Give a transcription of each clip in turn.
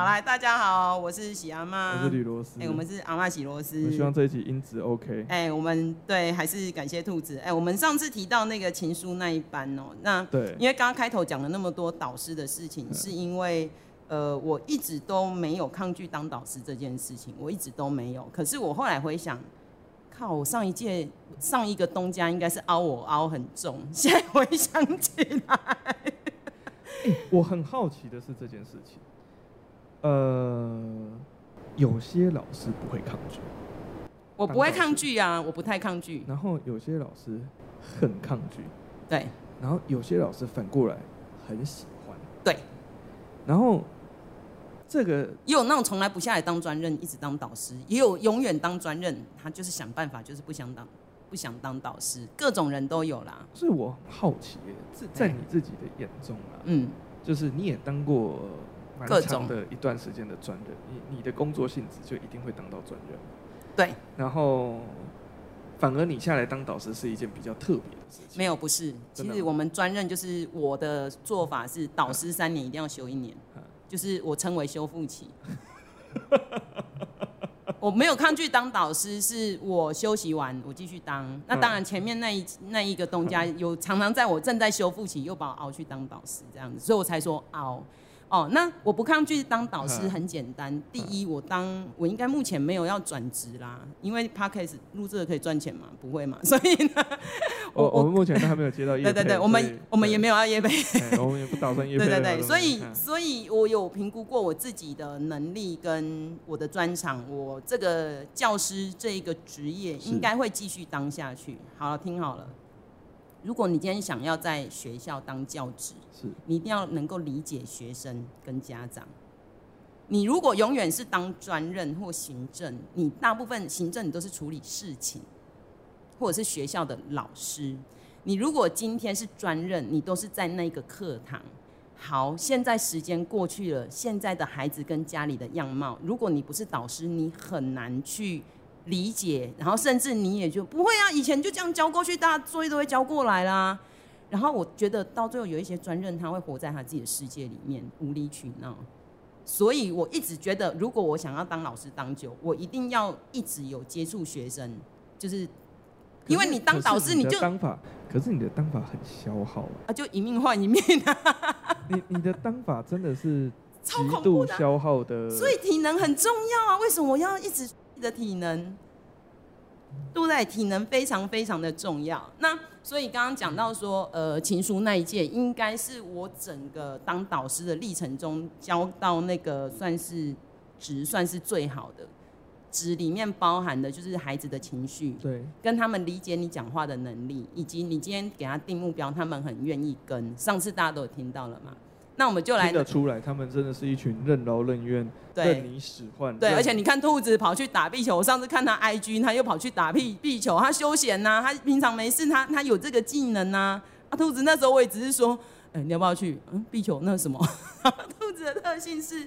好来，大家好，我是喜阿妈，我是李罗斯，哎、欸，我们是阿妈喜罗斯。我希望这一集音质 OK。哎、欸，我们对，还是感谢兔子。哎、欸，我们上次提到那个情书那一班哦、喔，那对，因为刚刚开头讲了那么多导师的事情，是因为呃，我一直都没有抗拒当导师这件事情，我一直都没有。可是我后来回想，靠，我上一届上一个东家应该是凹我凹很重，现在回想起来。欸、我很好奇的是这件事情，呃，有些老师不会抗拒，我不会抗拒啊，我不太抗拒。然后有些老师很抗拒，对。然后有些老师反过来很喜欢，对。然后这个也有那种从来不下来当专任，一直当导师，也有永远当专任，他就是想办法，就是不想当。不想当导师，各种人都有啦。所以我好奇，在你自己的眼中啊，嗯，就是你也当过蛮长的一段时间的专任，你你的工作性质就一定会当到专任。对。然后，反而你下来当导师是一件比较特别的事情。没有，不是。其实我们专任就是我的做法是，导师三年一定要休一年，就是我称为修复期。我没有抗拒当导师，是我休息完我继续当。那当然前面那一那一个东家有常常在我正在修复期又把我熬去当导师这样子，所以我才说熬。哦，那我不抗拒当导师，很简单。第一，我当我应该目前没有要转职啦，因为 Podcast 录这个可以赚钱嘛，不会嘛？所以呢，我我，们目前都还没有接到业配。对对对，我们我们也没有要业配，我们也不打算业配。对对对，所以所以我有评估过我自己的能力跟我的专长，我这个教师这一个职业应该会继续当下去。好了，听好了。如果你今天想要在学校当教职，是你一定要能够理解学生跟家长。你如果永远是当专任或行政，你大部分行政你都是处理事情，或者是学校的老师。你如果今天是专任，你都是在那个课堂。好，现在时间过去了，现在的孩子跟家里的样貌，如果你不是导师，你很难去。理解，然后甚至你也就不会啊，以前就这样交过去，大家作业都会交过来啦。然后我觉得到最后有一些专任，他会活在他自己的世界里面，无理取闹。所以我一直觉得，如果我想要当老师当久，我一定要一直有接触学生，就是因为你当导师，你就当法，可是你的当法很消耗啊，就一命换一命啊。你你的当法真的是极度消耗的，的，所以体能很重要啊。为什么我要一直？的体能，对不对？体能非常非常的重要。那所以刚刚讲到说，呃，情书那一届应该是我整个当导师的历程中教到那个算是值算是最好的值，里面包含的就是孩子的情绪，对，跟他们理解你讲话的能力，以及你今天给他定目标，他们很愿意跟。上次大家都有听到了嘛？那我们就来听得出来，他们真的是一群任劳任怨、任你使唤。对，而且你看兔子跑去打壁球，我上次看他 IG，他又跑去打壁壁球，他休闲呐、啊，他平常没事，他他有这个技能呐、啊。啊，兔子那时候我也只是说，哎、欸，你要不要去？嗯，壁球那是什么？兔子的特性是，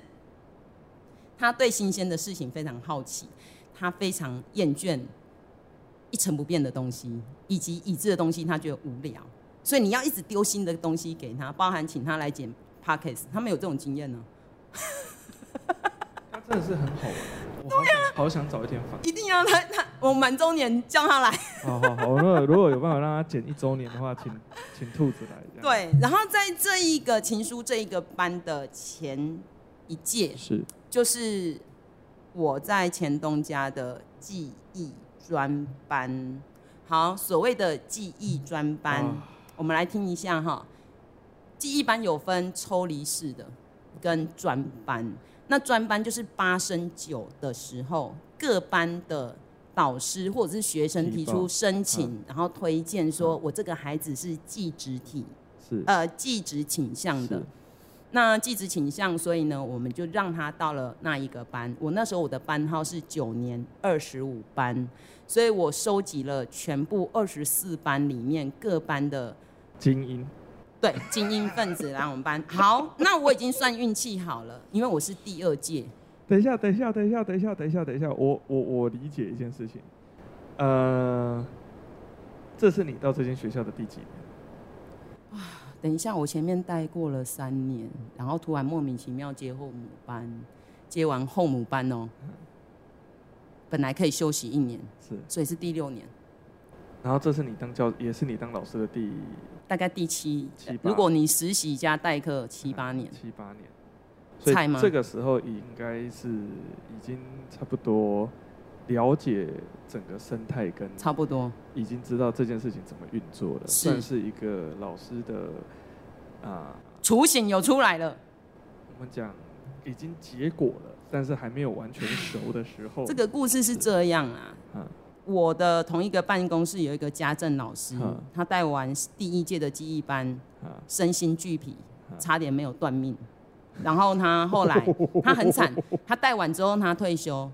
他对新鲜的事情非常好奇，他非常厌倦一成不变的东西，以及已知的东西，他觉得无聊，所以你要一直丢新的东西给他，包含请他来剪。Podcast 他们有这种经验呢，他真的是很好玩，我好想、啊、好想找一天访，一定要他他我满周年叫他来，好好好，如果如果有办法让他剪一周年的话，请请兔子来。对，然后在这一个情书这一个班的前一届是，就是我在前东家的记忆专班，好，所谓的记忆专班、啊，我们来听一下哈。记忆班有分抽离式的跟专班，那专班就是八升九的时候，各班的导师或者是学生提出申请，然后推荐说，我这个孩子是技职体，是。呃技职倾向的，那技职倾向，所以呢，我们就让他到了那一个班。我那时候我的班号是九年二十五班，所以我收集了全部二十四班里面各班的精英。对，精英分子来我们班。好，那我已经算运气好了，因为我是第二届。等一下，等一下，等一下，等一下，等一下，等一下，我我我理解一件事情。呃，这是你到这间学校的第几年？等一下，我前面待过了三年，然后突然莫名其妙接后母班，接完后母班哦，本来可以休息一年，是，所以是第六年。然后这是你当教，也是你当老师的第大概第七七八，如果你实习加代课七八年，七八年。所以这个时候应该是已经差不多了解整个生态跟差不多。已经知道这件事情怎么运作了，算是一个老师的啊雏形有出来了。我们讲已经结果了，但是还没有完全熟的时候。这个故事是这样啊，我的同一个办公室有一个家政老师，他带完第一届的记忆班，身心俱疲，差点没有断命。然后他后来 他很惨，他带完之后他退休，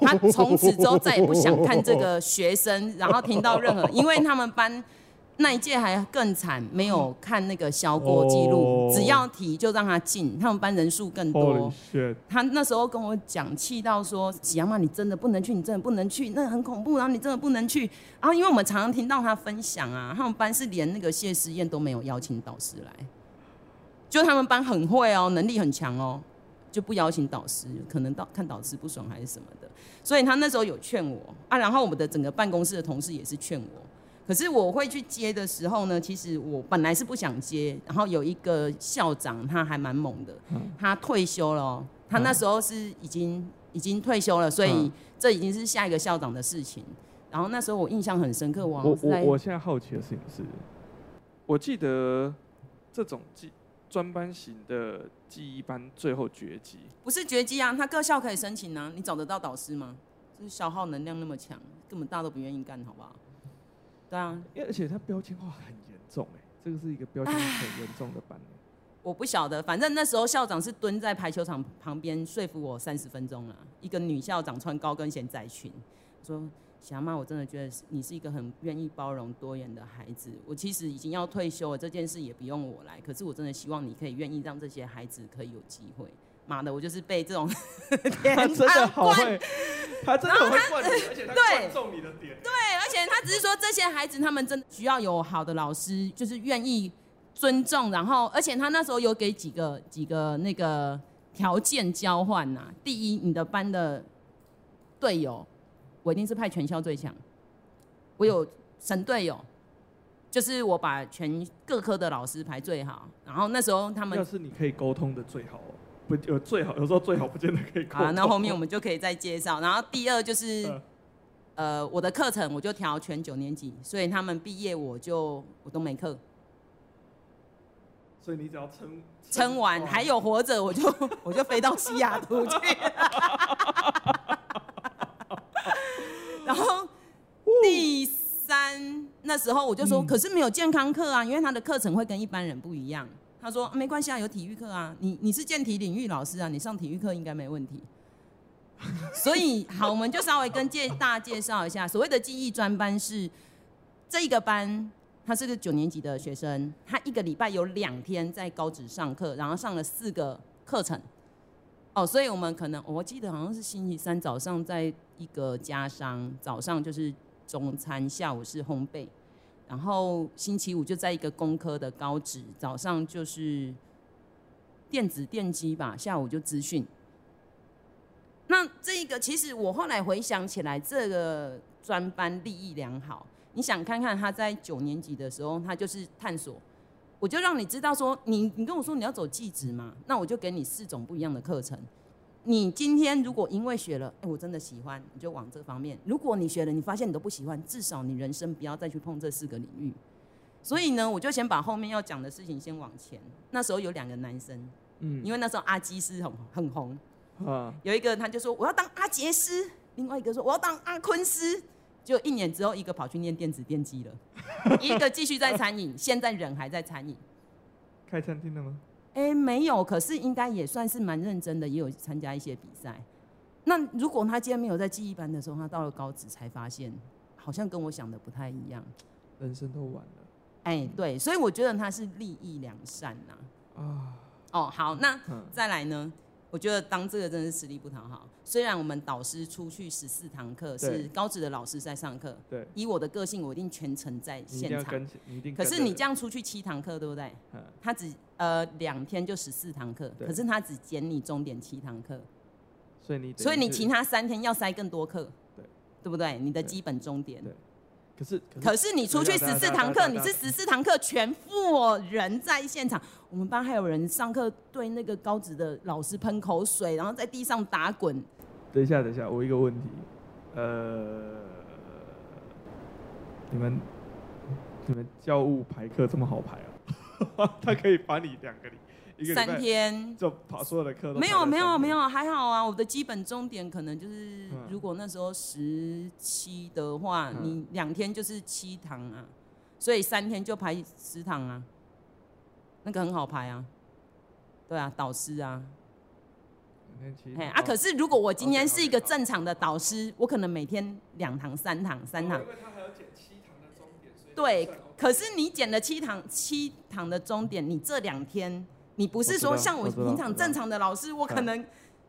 他从此之后再也不想看这个学生，然后听到任何，因为他们班那一届还更惨，没有看那个销锅记录，只要提就让他进，他们班人数更多。他那时候跟我讲，气到说：“喜羊妈，你真的不能去，你真的不能去，那很恐怖，然后你真的不能去。”然后因为我们常常听到他分享啊，他们班是连那个谢师宴都没有邀请导师来。就他们班很会哦，能力很强哦，就不邀请导师，可能导看导师不爽还是什么的，所以他那时候有劝我啊，然后我们的整个办公室的同事也是劝我，可是我会去接的时候呢，其实我本来是不想接，然后有一个校长他还蛮猛的，他退休了哦，他那时候是已经已经退休了，所以这已经是下一个校长的事情，然后那时候我印象很深刻，我我我我现在好奇的事情是，我记得这种记。专班型的记忆班最后绝迹，不是绝迹啊，他各校可以申请啊，你找得到导师吗？就是消耗能量那么强，根本大家都不愿意干，好不好？对啊，而且它标签化很严重，哎，这个是一个标签很严重的班。我不晓得，反正那时候校长是蹲在排球场旁边说服我三十分钟啊，一个女校长穿高跟鞋窄裙，说。小妈，我真的觉得你是一个很愿意包容多元的孩子。我其实已经要退休了，这件事也不用我来。可是我真的希望你可以愿意让这些孩子可以有机会。妈的，我就是被这种 他真的好会，他真的很会灌你，而且他 灌中你的点。对，而且他只是说这些孩子他们真的需要有好的老师，就是愿意尊重。然后，而且他那时候有给几个几个那个条件交换呐。第一，你的班的队友。我一定是派全校最强，我有神队友，就是我把全各科的老师排最好，然后那时候他们要是你可以沟通的最好，不有最好，有时候最好不见得可以沟通。啊，那后面我们就可以再介绍。然后第二就是，呃，呃，我的课程我就调全九年级，所以他们毕业我就我都没课，所以你只要撑撑完还有活着，我就我就飞到西雅图去。然后第三那时候我就说，可是没有健康课啊，因为他的课程会跟一般人不一样。他说没关系啊，有体育课啊，你你是健体领域老师啊，你上体育课应该没问题。所以好，我们就稍微跟介大家介绍一下，所谓的记忆专班是这个班，他是个九年级的学生，他一个礼拜有两天在高职上课，然后上了四个课程。哦，所以我们可能我记得好像是星期三早上在一个家商，早上就是中餐，下午是烘焙，然后星期五就在一个工科的高职，早上就是电子电机吧，下午就资讯。那这一个其实我后来回想起来，这个专班利益良好。你想看看他在九年级的时候，他就是探索。我就让你知道说，你你跟我说你要走技职嘛，那我就给你四种不一样的课程。你今天如果因为学了，哎，我真的喜欢，你就往这方面。如果你学了，你发现你都不喜欢，至少你人生不要再去碰这四个领域。所以呢，我就先把后面要讲的事情先往前。那时候有两个男生，嗯，因为那时候阿基师很很红，啊，有一个他就说我要当阿杰斯，另外一个说我要当阿坤师。就一年之后，一个跑去念电子电机了，一个继续在餐饮，现在人还在餐饮。开餐厅了吗？哎、欸，没有，可是应该也算是蛮认真的，也有参加一些比赛。那如果他今天没有在记忆班的时候，他到了高职才发现，好像跟我想的不太一样。人生都完了。哎、欸，对，所以我觉得他是利益良善呐。啊。哦，好，那再来呢？我觉得当这个真的是实力不讨好。虽然我们导师出去十四堂课，是高职的老师在上课。对。以我的个性，我一定全程在现场。可是你这样出去七堂课，对不对？他只呃两天就十四堂课，可是他只减你钟点七堂课。所以你所以你其他三天要塞更多课，对对不对？你的基本终点。对。可是可是你出去十四堂课，你是十四堂课全副人在现场。我们班还有人上课对那个高职的老师喷口水，然后在地上打滚。等一下，等一下，我一个问题，呃，你们你们教务排课这么好排啊？他可以把你两个礼。三天。就跑所有的课都没有没有没有还好啊，我的基本终点可能就是，如果那时候十七的话，你两天就是七堂啊，所以三天就排十堂啊，那个很好排啊，对啊，导师啊，哎啊，可是如果我今天是一个正常的导师，我可能每天两堂三堂三堂，因为他还要减七堂的终点，对，可是你减了七堂七堂的终点，你这两天。你不是说像我平常正常的老师，我，我可能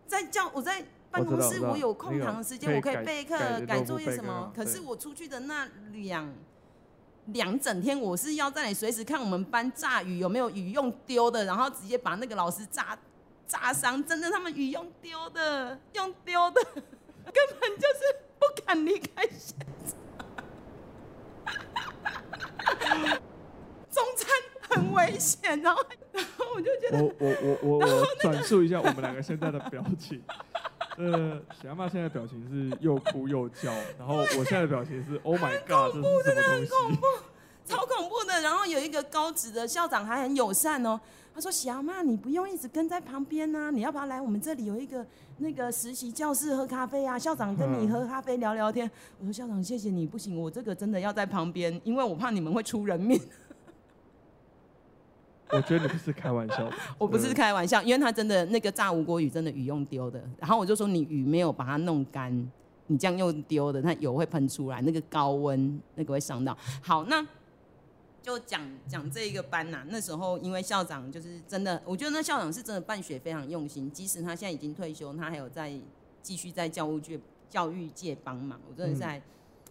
在教我在办公室，我有空堂的时间，我可以备课、改作业什么。可是我出去的那两两整天，我是要在你随时看我们班炸鱼有没有鱼用丢的，然后直接把那个老师炸炸伤。真的，他们鱼用丢的，用丢的，根本就是不敢离开现场。中餐很危险，然后。我就觉得我我我我我转述一下我们两个现在的表情。呃，喜阿妈现在表情是又哭又叫，然后我现在的表情是 Oh my God，真的很恐怖，超恐怖的。然后有一个高职的校长还很友善哦，他说：“喜阿妈，你不用一直跟在旁边啊，你要不要来我们这里有一个那个实习教室喝咖啡啊？校长跟你喝咖啡聊聊天。”我说：“校长，谢谢你，不行，我这个真的要在旁边，因为我怕你们会出人命。” 我觉得你不是开玩笑的，我不是开玩笑，因为他真的那个炸吴郭鱼真的鱼用丢的，然后我就说你鱼没有把它弄干，你这样用丢的，它油会喷出来，那个高温那个会伤到。好，那就讲讲这一个班呐、啊，那时候因为校长就是真的，我觉得那校长是真的办学非常用心，即使他现在已经退休，他还有在继续在教务界教育界帮忙，我真的在、嗯、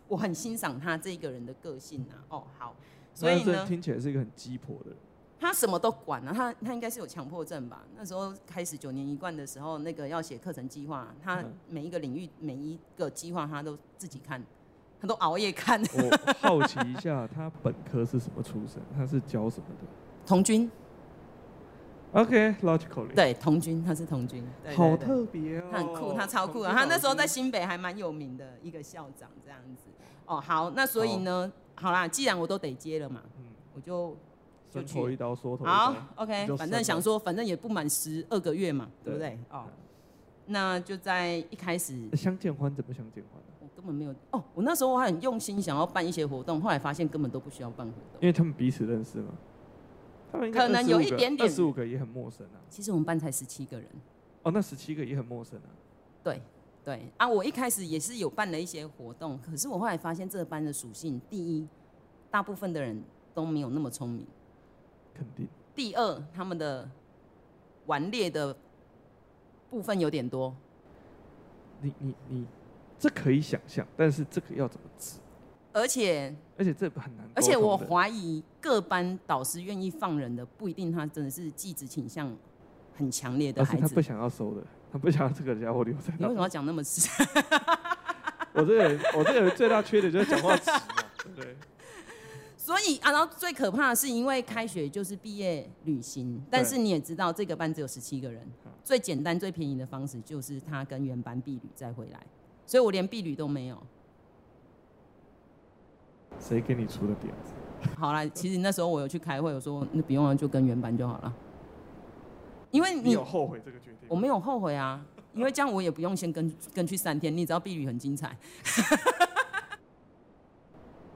我很欣赏他这个人的个性呐、啊。哦，好，所以呢，听起来是一个很鸡婆的人。他什么都管啊，他他应该是有强迫症吧？那时候开始九年一贯的时候，那个要写课程计划，他每一个领域每一个计划他都自己看，他都熬夜看。我好奇一下，他本科是什么出身？他是教什么的？童军。OK，logically。对，童军，他是童军。对好特别哦。他很酷，他超酷啊！他那时候在新北还蛮有名的一个校长这样子。哦，好，那所以呢，好，好啦，既然我都得接了嘛，嗯，我就。就戳一刀，缩头好，OK，反正想说，反正也不满十二个月嘛，对不对？哦，那就在一开始。相见欢怎么相见欢呢？我根本没有哦，我那时候我还很用心想要办一些活动，后来发现根本都不需要办活动，因为他们彼此认识嘛。他们可能有一点点，二十五个也很陌生啊。其实我们班才十七个人。哦，那十七个也很陌生啊。对对啊，我一开始也是有办了一些活动，可是我后来发现这个班的属性，第一，大部分的人都没有那么聪明。肯定。第二，他们的顽劣的部分有点多。你你你，这可以想象，但是这个要怎么治？而且而且这很难。而且我怀疑各班导师愿意放人的，不一定他真的是技职倾向很强烈的孩子。他不想要收的，他不想要这个家伙留在。你为什么要讲那么直？我这个人，我这个人最大缺点就是讲话直嘛，对不对？所以啊，然后最可怕的是，因为开学就是毕业旅行，但是你也知道，这个班只有十七个人，最简单、最便宜的方式就是他跟原班毕旅再回来，所以我连毕旅都没有。谁给你出的点子？好啦，其实那时候我有去开会，我说那不用了，就跟原班就好了。因为你，你有后悔这个决定？我没有后悔啊，因为这样我也不用先跟跟去三天，你知道毕旅很精彩。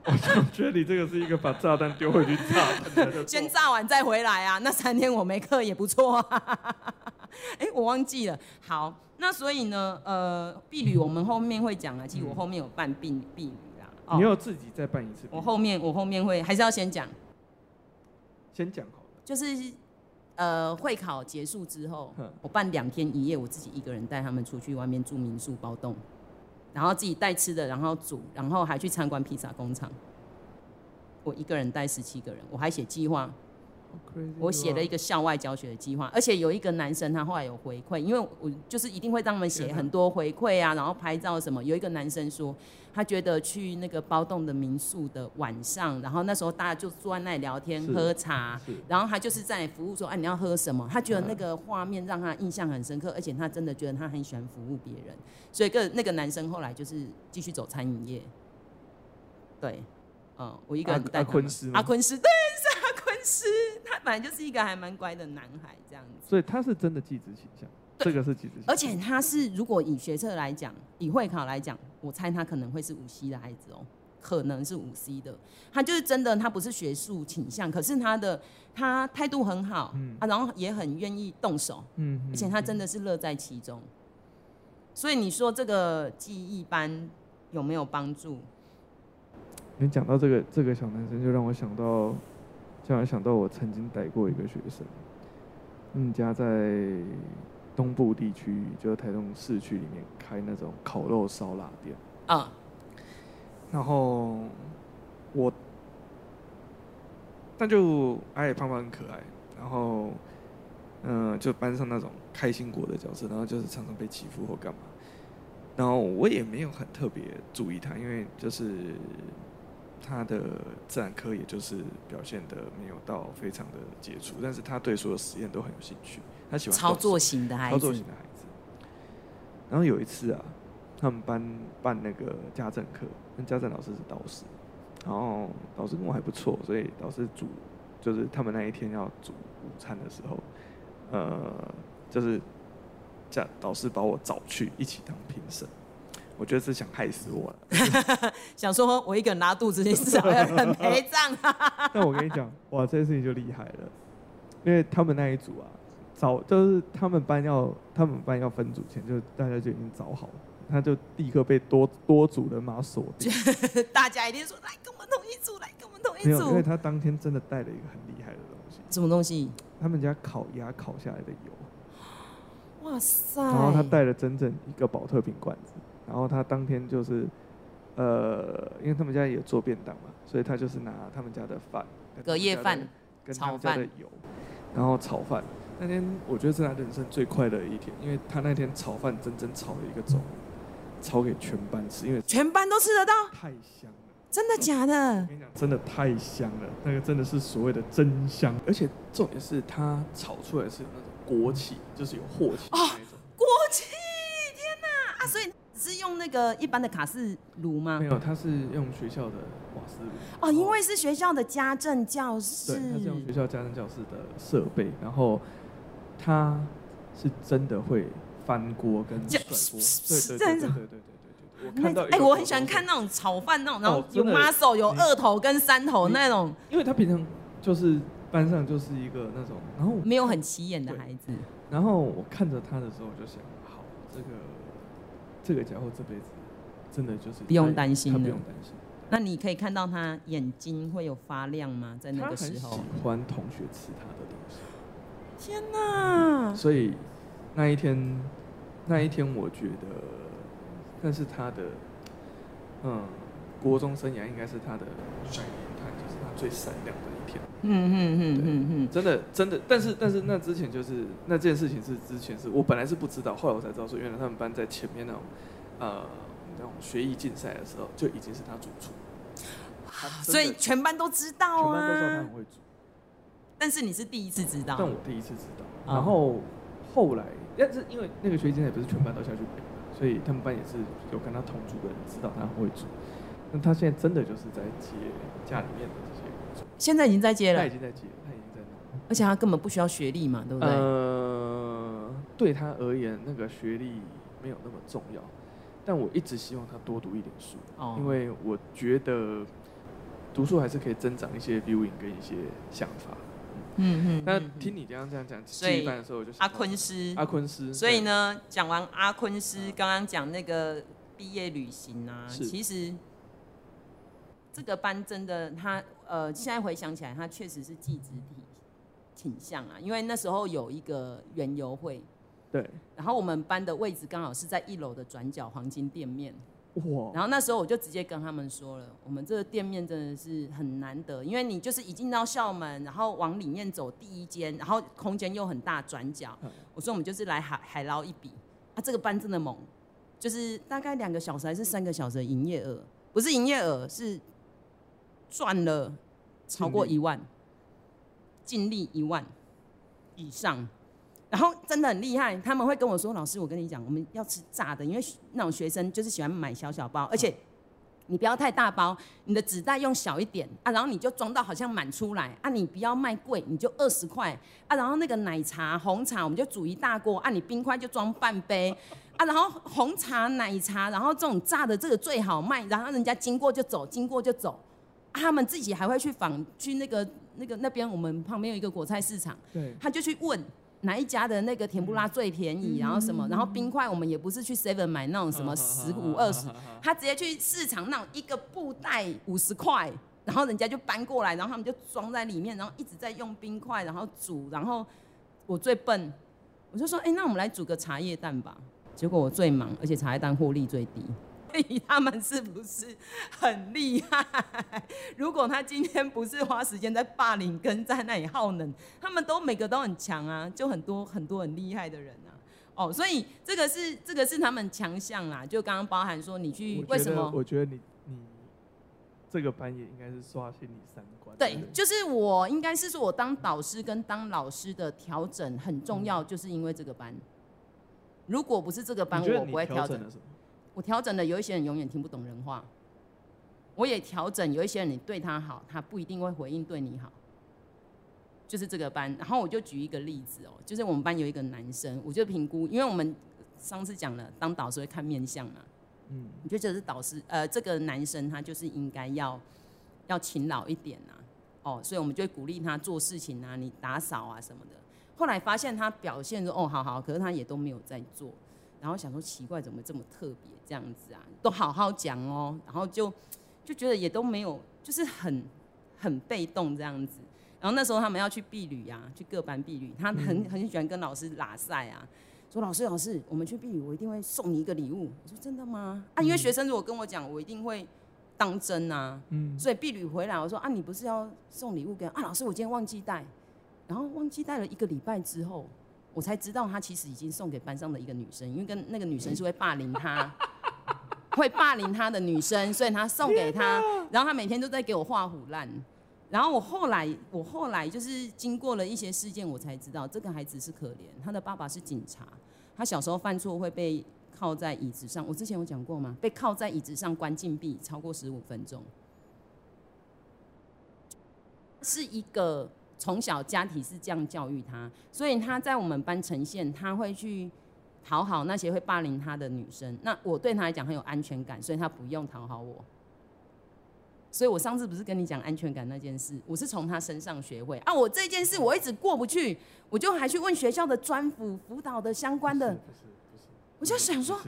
我就觉得你这个是一个把炸弹丢回去炸，先炸完再回来啊！那三天我没课也不错啊。哎、欸，我忘记了。好，那所以呢，呃，毕旅我们后面会讲啊。其实我后面有办毕毕旅啊。哦、你要自己再办一次？我后面我后面会还是要先讲，先讲好了。就是呃，会考结束之后，我办两天一夜，我自己一个人带他们出去外面住民宿包栋。然后自己带吃的，然后煮，然后还去参观披萨工厂。我一个人带十七个人，我还写计划，我写了一个校外教学的计划，而且有一个男生他后来有回馈，因为我就是一定会让他们写很多回馈啊，然后拍照什么。有一个男生说，他觉得去那个包栋的民宿的晚上，然后那时候大家就坐在那里聊天喝茶，然后他就是在服务说，哎、啊，你要喝什么？他觉得那个画面让他印象很深刻，而且他真的觉得他很喜欢服务别人，所以个那个男生后来就是继续走餐饮业。对，嗯，我一个人带阿坤师，阿坤师，对，是他本来就是一个还蛮乖的男孩，这样子。所以他是真的技职倾向，这个是技职倾向。而且他是，如果以学测来讲，以会考来讲，我猜他可能会是五 C 的孩子哦，可能是五 C 的。他就是真的，他不是学术倾向，可是他的他态度很好，嗯啊，然后也很愿意动手，嗯，而且他真的是乐在其中。所以你说这个记忆班有没有帮助？你讲到这个这个小男生，就让我想到，就让我想到我曾经带过一个学生，嗯，家在东部地区，就是台东市区里面开那种烤肉烧腊店啊。然后我，但就矮矮胖胖很可爱，然后嗯，就班上那种开心果的角色，然后就是常常被欺负或干嘛，然后我也没有很特别注意他，因为就是。他的自然科也就是表现的没有到非常的杰出，但是他对所有实验都很有兴趣，他喜欢操作型的孩子。操作型的孩子。然后有一次啊，他们班办那个家政课，那家政老师是导师，然后导师跟我还不错，所以导师煮就是他们那一天要煮午餐的时候，呃，就是家导师把我找去一起当评审。我觉得是想害死我了，想说我一个人拉肚子，你至少要人陪葬。但我跟你讲，哇，这件事情就厉害了，因为他们那一组啊，早就是他们班要他们班要分组前，就大家就已经找好了，他就立刻被多 多组人马锁定。大家一定说来跟我们同一组，来跟我们同一组。没有，因为他当天真的带了一个很厉害的东西。什么东西？他们家烤鸭烤下来的油。哇塞！然后他带了整整一个保特瓶罐子。然后他当天就是，呃，因为他们家也做便当嘛，所以他就是拿他们家的饭，隔夜饭，跟他们家的油，然后炒饭。那天我觉得是他人生最快乐的一天，因为他那天炒饭整整炒了一个钟，炒给全班吃，因为全班都吃得到，太香了，真的假的？我跟你讲，真的太香了，那个真的是所谓的真香，而且重点是他炒出来是有那种锅气，就是有镬气的那种锅气，天哪啊！所以。是用那个一般的卡式炉吗？没有他是用学校的瓦斯炉。哦因为是学校的家政教室。他是用学校家政教室的设备然后他是真的会翻锅跟甩锅。对对对对对我看到哎我很喜欢看那种炒饭那种然后有妈手有二头跟三头那种因为他平常就是班上就是一个那种然后没有很起眼的孩子然后我看着他的时候我就想好这个这个家伙这辈子真的就是不用担心的，不用担心。那你可以看到他眼睛会有发亮吗？在那个时候，他很喜欢同学吃他的东西。天哪！所以那一天，那一天我觉得，那是他的，嗯，国中生涯应该是他的 shining time，就是他最闪亮的嗯嗯嗯嗯嗯，真的真的，但是但是那之前就是那件事情是之前是我本来是不知道，后来我才知道说原来他们班在前面那种呃那种学艺竞赛的时候就已经是他主厨，所以全班都知道啊，全班都知道他很会煮。但是你是第一次知道，但我第一次知道，然后后来但是因为那个学艺竞赛不是全班都下去比，所以他们班也是有跟他同组的人知道他很会煮，那他现在真的就是在接家里面的。现在已经在接了，他已经在接，他已经在弄，而且他根本不需要学历嘛，对不对？呃，对他而言，那个学历没有那么重要，但我一直希望他多读一点书，哦，因为我觉得读书还是可以增长一些 viewing 跟一些想法。嗯嗯。那听你刚刚这样讲，所以的时候我就阿坤斯，阿坤斯。所以呢，讲完阿坤师刚刚讲那个毕业旅行啊，其实。这个班真的，他呃，现在回想起来，他确实是寄职体倾向啊。因为那时候有一个园游会，对，然后我们班的位置刚好是在一楼的转角黄金店面，哇！然后那时候我就直接跟他们说了，我们这个店面真的是很难得，因为你就是一进到校门，然后往里面走第一间，然后空间又很大转角。我说我们就是来海海捞一笔啊，这个班真的猛，就是大概两个小时还是三个小时的营业额，不是营业额是赚了超过一万，净利一万以上。然后真的很厉害，他们会跟我说：“老师，我跟你讲，我们要吃炸的，因为那种学生就是喜欢买小小包，而且你不要太大包，你的纸袋用小一点啊，然后你就装到好像满出来啊，你不要卖贵，你就二十块啊，然后那个奶茶、红茶我们就煮一大锅啊，你冰块就装半杯啊，然后红茶、奶茶，然后这种炸的这个最好卖，然后人家经过就走，经过就走，啊、他们自己还会去访去那个那个那边我们旁边有一个果菜市场，对，他就去问。”哪一家的那个甜不辣最便宜？然后什么？然后冰块我们也不是去 Seven 买那种什么十五二十，他直接去市场那种一个布袋五十块，然后人家就搬过来，然后他们就装在里面，然后一直在用冰块，然后煮。然后我最笨，我就说：哎，那我们来煮个茶叶蛋吧。结果我最忙，而且茶叶蛋获利最低。他们是不是很厉害？如果他今天不是花时间在霸凌跟在那里耗能，他们都每个都很强啊，就很多很多很厉害的人啊。哦，所以这个是这个是他们强项啦。就刚刚包含说你去为什么？我觉得你你这个班也应该是刷新你三观。对，就是我应该是说我当导师跟当老师的调整很重要，就是因为这个班。如果不是这个班，我不会调整。我调整的，有一些人永远听不懂人话。我也调整，有一些人你对他好，他不一定会回应对你好。就是这个班，然后我就举一个例子哦，就是我们班有一个男生，我就评估，因为我们上次讲了，当导师会看面相嘛，嗯，你就觉得是导师，呃，这个男生他就是应该要要勤劳一点呐，哦，所以我们就会鼓励他做事情啊，你打扫啊什么的。后来发现他表现说，哦，好好，可是他也都没有在做。然后想说奇怪，怎么这么特别这样子啊？都好好讲哦，然后就就觉得也都没有，就是很很被动这样子。然后那时候他们要去毕旅啊，去各班毕旅，他很很喜欢跟老师拉赛啊，说老师老师，我们去毕旅，我一定会送你一个礼物。我说真的吗？啊，因为学生如果跟我讲，我一定会当真啊。嗯。所以毕旅回来，我说啊，你不是要送礼物给啊？老师，我今天忘记带，然后忘记带了一个礼拜之后。我才知道他其实已经送给班上的一个女生，因为跟那个女生是会霸凌他，会霸凌他的女生，所以他送给他，然后他每天都在给我画虎烂。然后我后来，我后来就是经过了一些事件，我才知道这个孩子是可怜，他的爸爸是警察，他小时候犯错会被靠在椅子上，我之前有讲过吗？被靠在椅子上关禁闭超过十五分钟，是一个。从小家庭是这样教育他，所以他在我们班呈现，他会去讨好那些会霸凌他的女生。那我对他来讲很有安全感，所以他不用讨好我。所以我上次不是跟你讲安全感那件事，我是从他身上学会啊。我这件事我一直过不去，我就还去问学校的专辅辅导的相关的。不是不是，我就想说，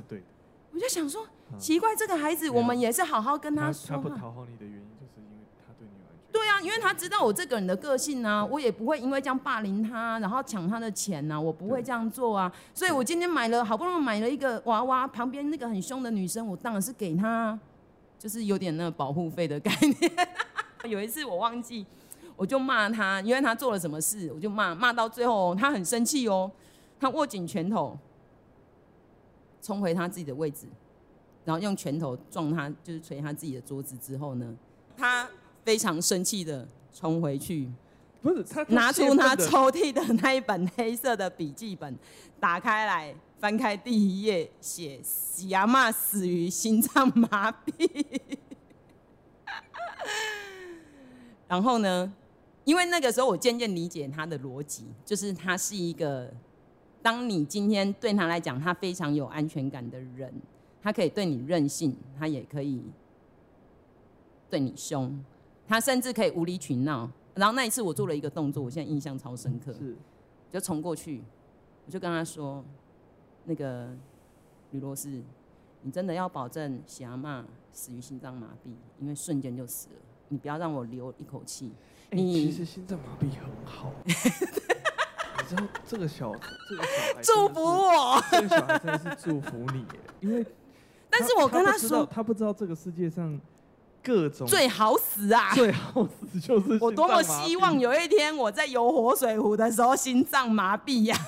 我就想说，奇怪，这个孩子我们也是好好跟他说。他不讨好你的原因。对啊，因为他知道我这个人的个性啊，我也不会因为这样霸凌他，然后抢他的钱呐、啊，我不会这样做啊。所以我今天买了，好不容易买了一个娃娃，旁边那个很凶的女生，我当然是给她，就是有点那个保护费的概念。有一次我忘记，我就骂他，因为他做了什么事，我就骂，骂到最后他很生气哦，他握紧拳头，冲回他自己的位置，然后用拳头撞他，就是捶他自己的桌子之后呢，他。非常生气的冲回去，不是他拿出他抽屉的那一本黑色的笔记本，打开来翻开第一页，写“喜阿妈死于心脏麻痹”。然后呢，因为那个时候我渐渐理解他的逻辑，就是他是一个，当你今天对他来讲，他非常有安全感的人，他可以对你任性，他也可以对你凶。他甚至可以无理取闹，然后那一次我做了一个动作，我现在印象超深刻，是，就冲过去，我就跟他说，那个吕罗斯，你真的要保证喜阿嬷死于心脏麻痹，因为瞬间就死了，你不要让我留一口气。你其实心脏麻痹很好，你知道这个小这个小孩祝福我，这个小孩真的是祝福你耶，因为。但是我跟他说，他不知道这个世界上各种最好死啊，最好死就是我多么希望有一天我在游活水湖的时候心脏麻痹呀。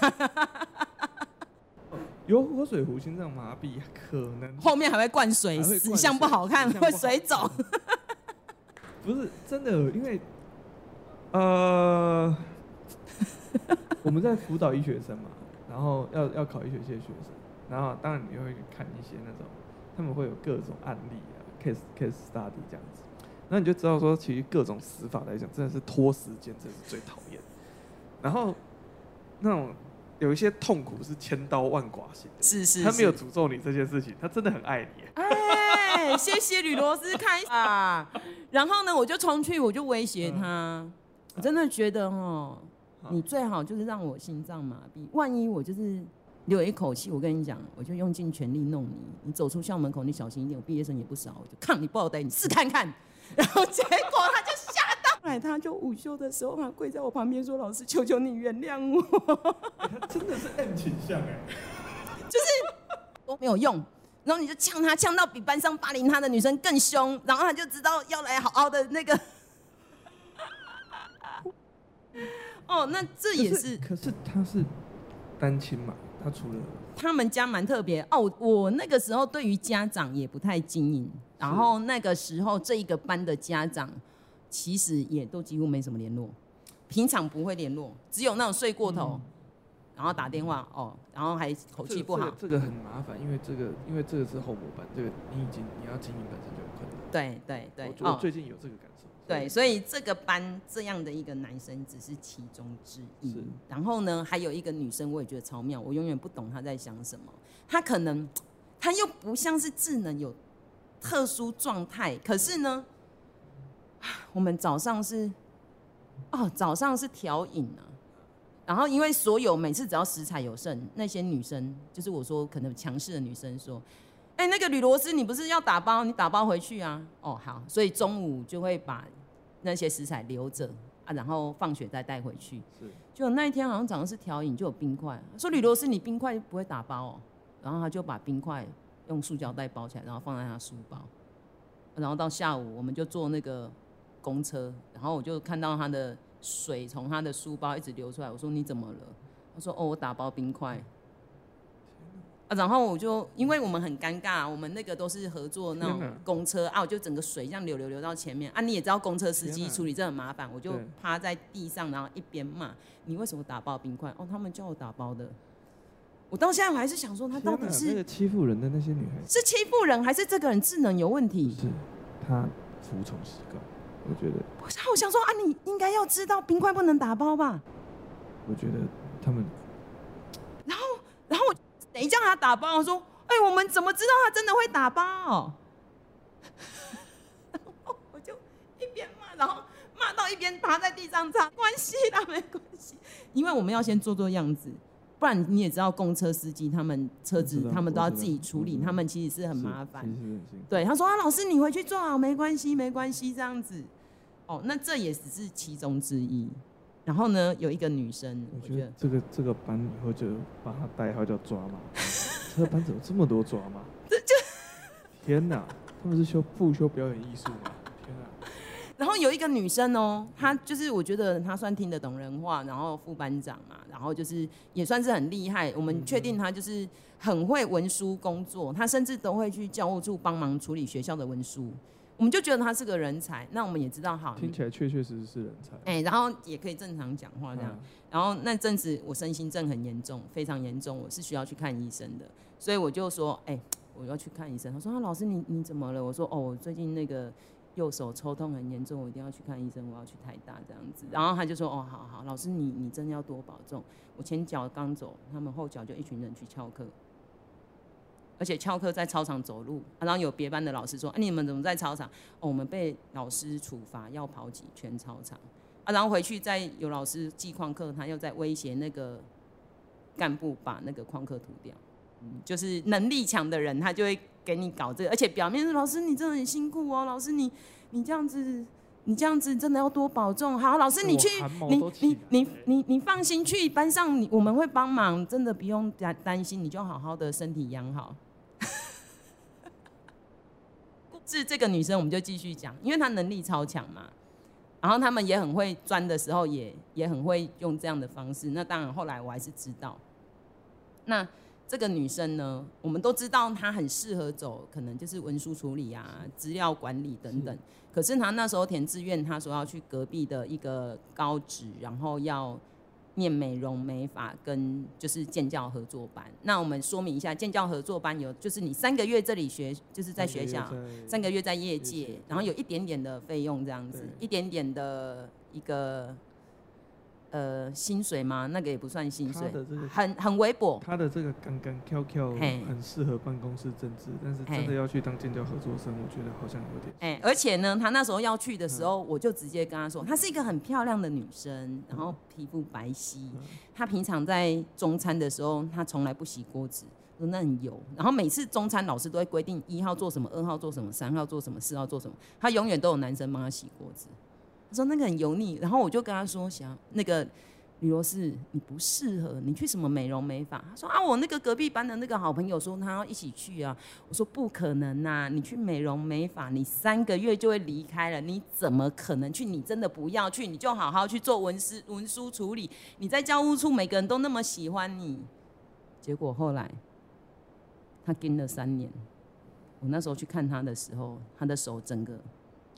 游活水湖心脏麻痹可能。后面还会灌水，死相不好看，会水肿。不是真的，因为呃，我们在辅导医学生嘛，然后要要考医学系的学生，然后当然你会看一些那种，他们会有各种案例啊，case case study 这样子，那你就知道说，其实各种死法来讲，真的是拖时间，真的是最讨厌。然后那种。有一些痛苦是千刀万剐型的，是是，是，他没有诅咒你这件事情，他真的很爱你。哎，谢谢吕罗斯开啊！然后呢，我就冲去，我就威胁他，嗯、我真的觉得哦，你最好就是让我心脏麻痹，万一我就是留一口气，我跟你讲，我就用尽全力弄你，你走出校门口，你小心一点，我毕业生也不少，我就看你不好歹，你试看看。然后结果他就吓到，后来他就午休的时候，他跪在我旁边说：“老师，求求你原谅我。欸”他真的是 M 倾向哎，就是都没有用。然后你就呛他，呛到比班上霸凌他的女生更凶，然后他就知道要来好好的那个。哦，那这也是，是，可是他是单亲嘛？他除了他们家蛮特别哦，我那个时候对于家长也不太经营。然后那个时候，这一个班的家长其实也都几乎没什么联络，平常不会联络，只有那种睡过头，嗯、然后打电话哦，然后还口气不好。这个、这个、很麻烦，因为这个因为这个是后母班，这个你已经你要经营本身就有困难。对对对，我最近有这个感对，所以这个班这样的一个男生只是其中之一。然后呢，还有一个女生，我也觉得超妙，我永远不懂她在想什么。她可能，她又不像是智能有。特殊状态，可是呢，我们早上是，哦，早上是调饮啊，然后因为所有每次只要食材有剩，那些女生就是我说可能强势的女生说，哎，那个铝螺丝，你不是要打包，你打包回去啊？哦，好，所以中午就会把那些食材留着啊，然后放学再带回去。是，就那一天好像早上是调饮，就有冰块，说铝螺丝，你冰块不会打包哦，然后他就把冰块。用塑胶袋包起来，然后放在他书包，然后到下午我们就坐那个公车，然后我就看到他的水从他的书包一直流出来。我说你怎么了？他说哦，我打包冰块。啊，然后我就因为我们很尴尬，我们那个都是合作那种公车啊，我就整个水这样流流流到前面啊。你也知道公车司机处理这很麻烦，我就趴在地上，然后一边骂你为什么打包冰块？哦，他们叫我打包的。我到现在我还是想说，他到底是、那个、欺负人的那些女孩子，是欺负人，还是这个人智能有问题？是，他服从习惯。我觉得，我我想说啊，你应该要知道冰块不能打包吧？我觉得他们，然后，然后我等一叫他打包，我说，哎、欸，我们怎么知道他真的会打包？然 后我就一边骂，然后骂到一边趴在地上擦，没关系啦，没关系，因为我们要先做做样子。不然你也知道，公车司机他们车子他们都要自己处理，他们其实是很麻烦。对，他说啊，老师你回去做好，没关系，没关系，这样子。哦，那这也只是其中之一。然后呢，有一个女生，我觉得这个这个班以后就把他代号叫抓马。这个班怎么这么多抓马？这就天哪，他们是修复修表演艺术吗？然后有一个女生哦，她就是我觉得她算听得懂人话，然后副班长嘛，然后就是也算是很厉害。我们确定她就是很会文书工作，她甚至都会去教务处帮忙处理学校的文书。我们就觉得他是个人才。那我们也知道，好，听起来确确实实是人才。哎，然后也可以正常讲话这样。然后那阵子我身心症很严重，非常严重，我是需要去看医生的。所以我就说，哎，我要去看医生。他说，啊，老师你你怎么了？我说，哦，我最近那个。右手抽痛很严重，我一定要去看医生，我要去台大这样子。然后他就说：“哦，好好，老师你你真的要多保重。”我前脚刚走，他们后脚就一群人去翘课，而且翘课在操场走路。然后有别班的老师说：“哎，你们怎么在操场？”哦，我们被老师处罚，要跑几圈操场。啊，然后回去再有老师记旷课，他又在威胁那个干部把那个旷课涂掉。嗯，就是能力强的人，他就会。给你搞这个，而且表面是老师，你真的很辛苦哦。老师你，你你这样子，你这样子真的要多保重。好，老师你去，你你你你你放心去班上，你我们会帮忙，真的不用担担心，你就好好的身体养好。是这个女生，我们就继续讲，因为她能力超强嘛。然后他们也很会钻的时候也，也也很会用这样的方式。那当然，后来我还是知道。那这个女生呢，我们都知道她很适合走，可能就是文书处理啊、资料管理等等。可是她那时候填志愿，她说要去隔壁的一个高职，然后要。念美容美发跟就是建教合作班，那我们说明一下，建教合作班有就是你三个月这里学，就是在学校，三个月在业界，然后有一点点的费用这样子，一点点的一个。呃，薪水吗？那个也不算薪水，这个、很很微薄。他的这个刚刚 QQ 很适合办公室政治，但是真的要去当建教合作生，我觉得好像有点。哎，而且呢，他那时候要去的时候，我就直接跟他说，她是一个很漂亮的女生，然后皮肤白皙。她平常在中餐的时候，她从来不洗锅子，说那很油。然后每次中餐老师都会规定一号做什么，二号做什么，三号做什么，四号做什么，她永远都有男生帮她洗锅子。说那个很油腻，然后我就跟他说：“想那个李罗士，你不适合，你去什么美容美发？”他说：“啊，我那个隔壁班的那个好朋友说他要一起去啊。”我说：“不可能呐、啊，你去美容美发，你三个月就会离开了，你怎么可能去？你真的不要去，你就好好去做文书文书处理。你在教务处，每个人都那么喜欢你。结果后来他跟了三年，我那时候去看他的时候，他的手整个。”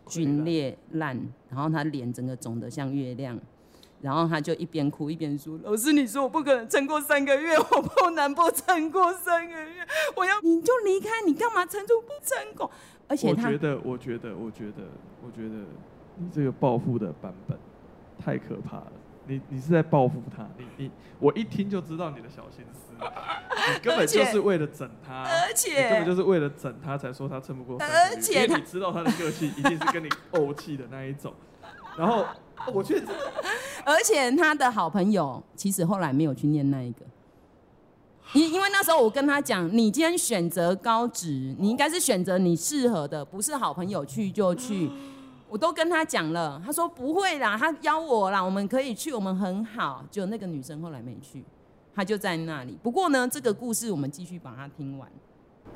皸裂烂，然后他脸整个肿得像月亮，然后他就一边哭一边说：“老师，你说我不可能撑过三个月，我不能不撑过三个月，我要你就离开，你干嘛撑住不成功？”而且他，我觉得，我觉得，我觉得，我觉得你这个报复的版本太可怕了。你你是在报复他？你你我一听就知道你的小心思，你根本就是为了整他，而且你根本就是为了整他才说他撑不过而且因为你知道他的个性一定是跟你怄气的那一种。然后我觉得，而且他的好朋友其实后来没有去念那一个，因因为那时候我跟他讲，你今天选择高职，你应该是选择你适合的，不是好朋友去就去。我都跟他讲了，他说不会啦，他邀我啦，我们可以去，我们很好。就那个女生后来没去，她就在那里。不过呢，这个故事我们继续把它听完。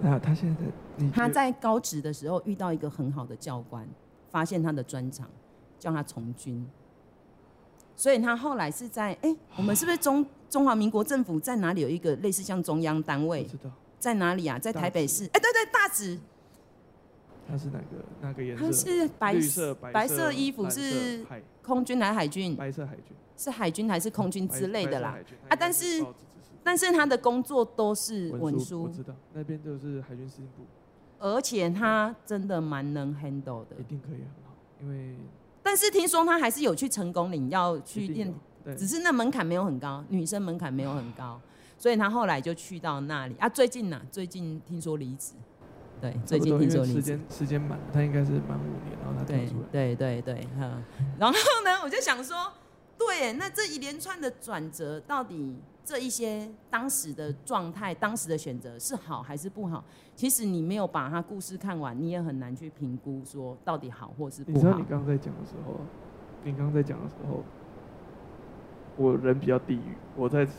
啊，他现在他在高职的时候遇到一个很好的教官，发现他的专长，叫他从军。所以他后来是在哎、欸，我们是不是中中华民国政府在哪里有一个类似像中央单位？知道在哪里啊？在台北市。哎、欸，对对，大直。他是哪个哪个颜色？他是白色白色衣服，是空军还是海军？白色海军是海军还是空军之类的啦？啊，但是但是他的工作都是文书，我知道那边就是海军司令部。而且他真的蛮能 handle 的，一定可以很好。因为但是听说他还是有去成功领要去练，只是那门槛没有很高，女生门槛没有很高，所以他后来就去到那里啊。最近呢，最近听说离职。对，最近听说你时间时间满，他应该是满五年，然后他退出来。对对对对，哈。然后呢，我就想说，对，那这一连串的转折，到底这一些当时的状态、当时的选择是好还是不好？其实你没有把他故事看完，你也很难去评估说到底好或是不好。你知道你刚刚在讲的时候，你刚刚在讲的时候，我人比较地狱，我在此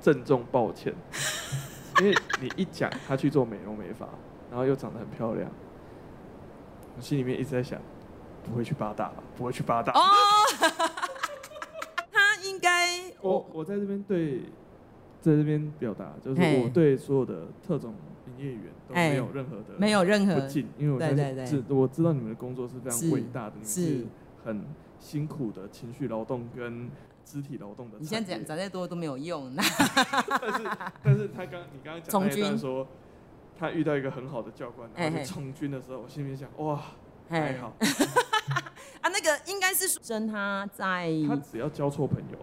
郑重抱歉。因为你一讲他去做美容美发，然后又长得很漂亮，我心里面一直在想，不会去八大吧？不会去八大。哦，他应该我我在这边对，在这边表达，就是我对所有的特种营业员都没有任何的没有任何不敬，因为我在知我知道你们的工作是非常伟大的，你们是很辛苦的情绪劳动跟。肢体劳动的，你现在讲讲再多都没有用。但是，但是他刚你刚刚讲从军说，他遇到一个很好的教官，然后从军的时候，我心里想，哇，还好。啊，那个应该是真他在，他只要交错朋友，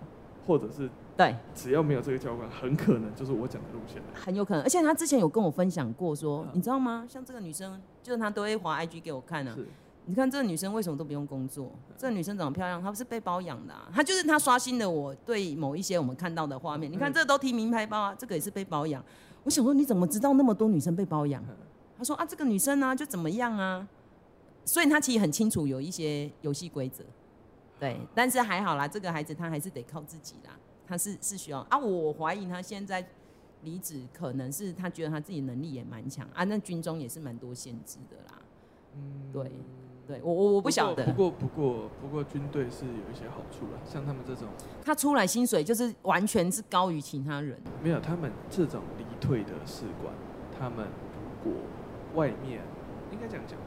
或者是对，只要没有这个教官，很可能就是我讲的路线。很有可能，而且他之前有跟我分享过，说你知道吗？像这个女生，就是她都会滑 IG 给我看啊。你看这个女生为什么都不用工作？这个女生长得漂亮，她不是被包养的啊，她就是她刷新了我对某一些我们看到的画面。你看这个都提名牌包啊，这个也是被包养。我想说你怎么知道那么多女生被包养？她说啊，这个女生呢就怎么样啊？所以她其实很清楚有一些游戏规则，对。但是还好啦，这个孩子他还是得靠自己啦，他是是需要啊。我怀疑他现在离职，可能是他觉得他自己能力也蛮强啊。那军中也是蛮多限制的啦。嗯，对，对我我我不晓得。不过不过不过军队是有一些好处啦，像他们这种，他出来薪水就是完全是高于其他人。没有，他们这种离退的士官，他们如果外面应该这样讲，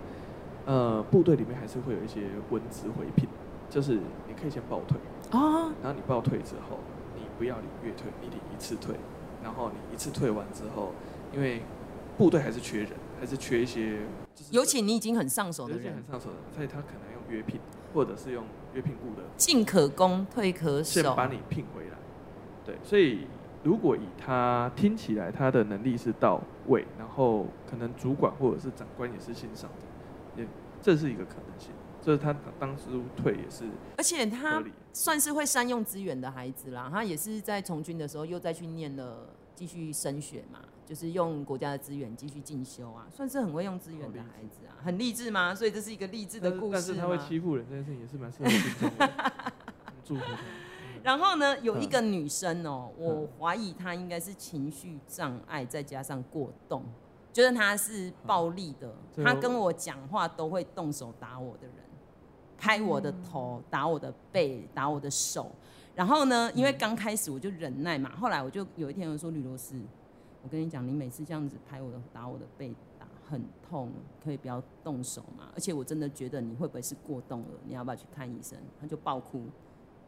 呃，部队里面还是会有一些文职回聘，就是你可以先报退啊，然后你报退之后，你不要领月退，你领一次退，然后你一次退完之后，因为部队还是缺人。还是缺一些，尤其你已经很上手的人，很上手的，所以他可能用约聘，或者是用约聘雇的，进可攻，退可守，先把你聘回来。对，所以如果以他听起来他的能力是到位，然后可能主管或者是长官也是欣赏的，也这是一个可能性。就是他当时退也是，而且他算是会善用资源的孩子啦。他也是在从军的时候又再去念了，继续升学嘛。就是用国家的资源继续进修啊，算是很会用资源的孩子啊，很励志吗？所以这是一个励志的故事。但是他会欺负人这件事情也是蛮适合军中的。祝福他。然后呢，有一个女生哦、喔，我怀疑她应该是情绪障碍再加上过动，觉得她是暴力的，她跟我讲话都会动手打我的人，拍我的头，打我的背，打我的手。然后呢，因为刚开始我就忍耐嘛，后来我就有一天我说吕罗斯。我跟你讲，你每次这样子拍我的、打我的背，打很痛，可以不要动手嘛？而且我真的觉得你会不会是过动了？你要不要去看医生？他就爆哭，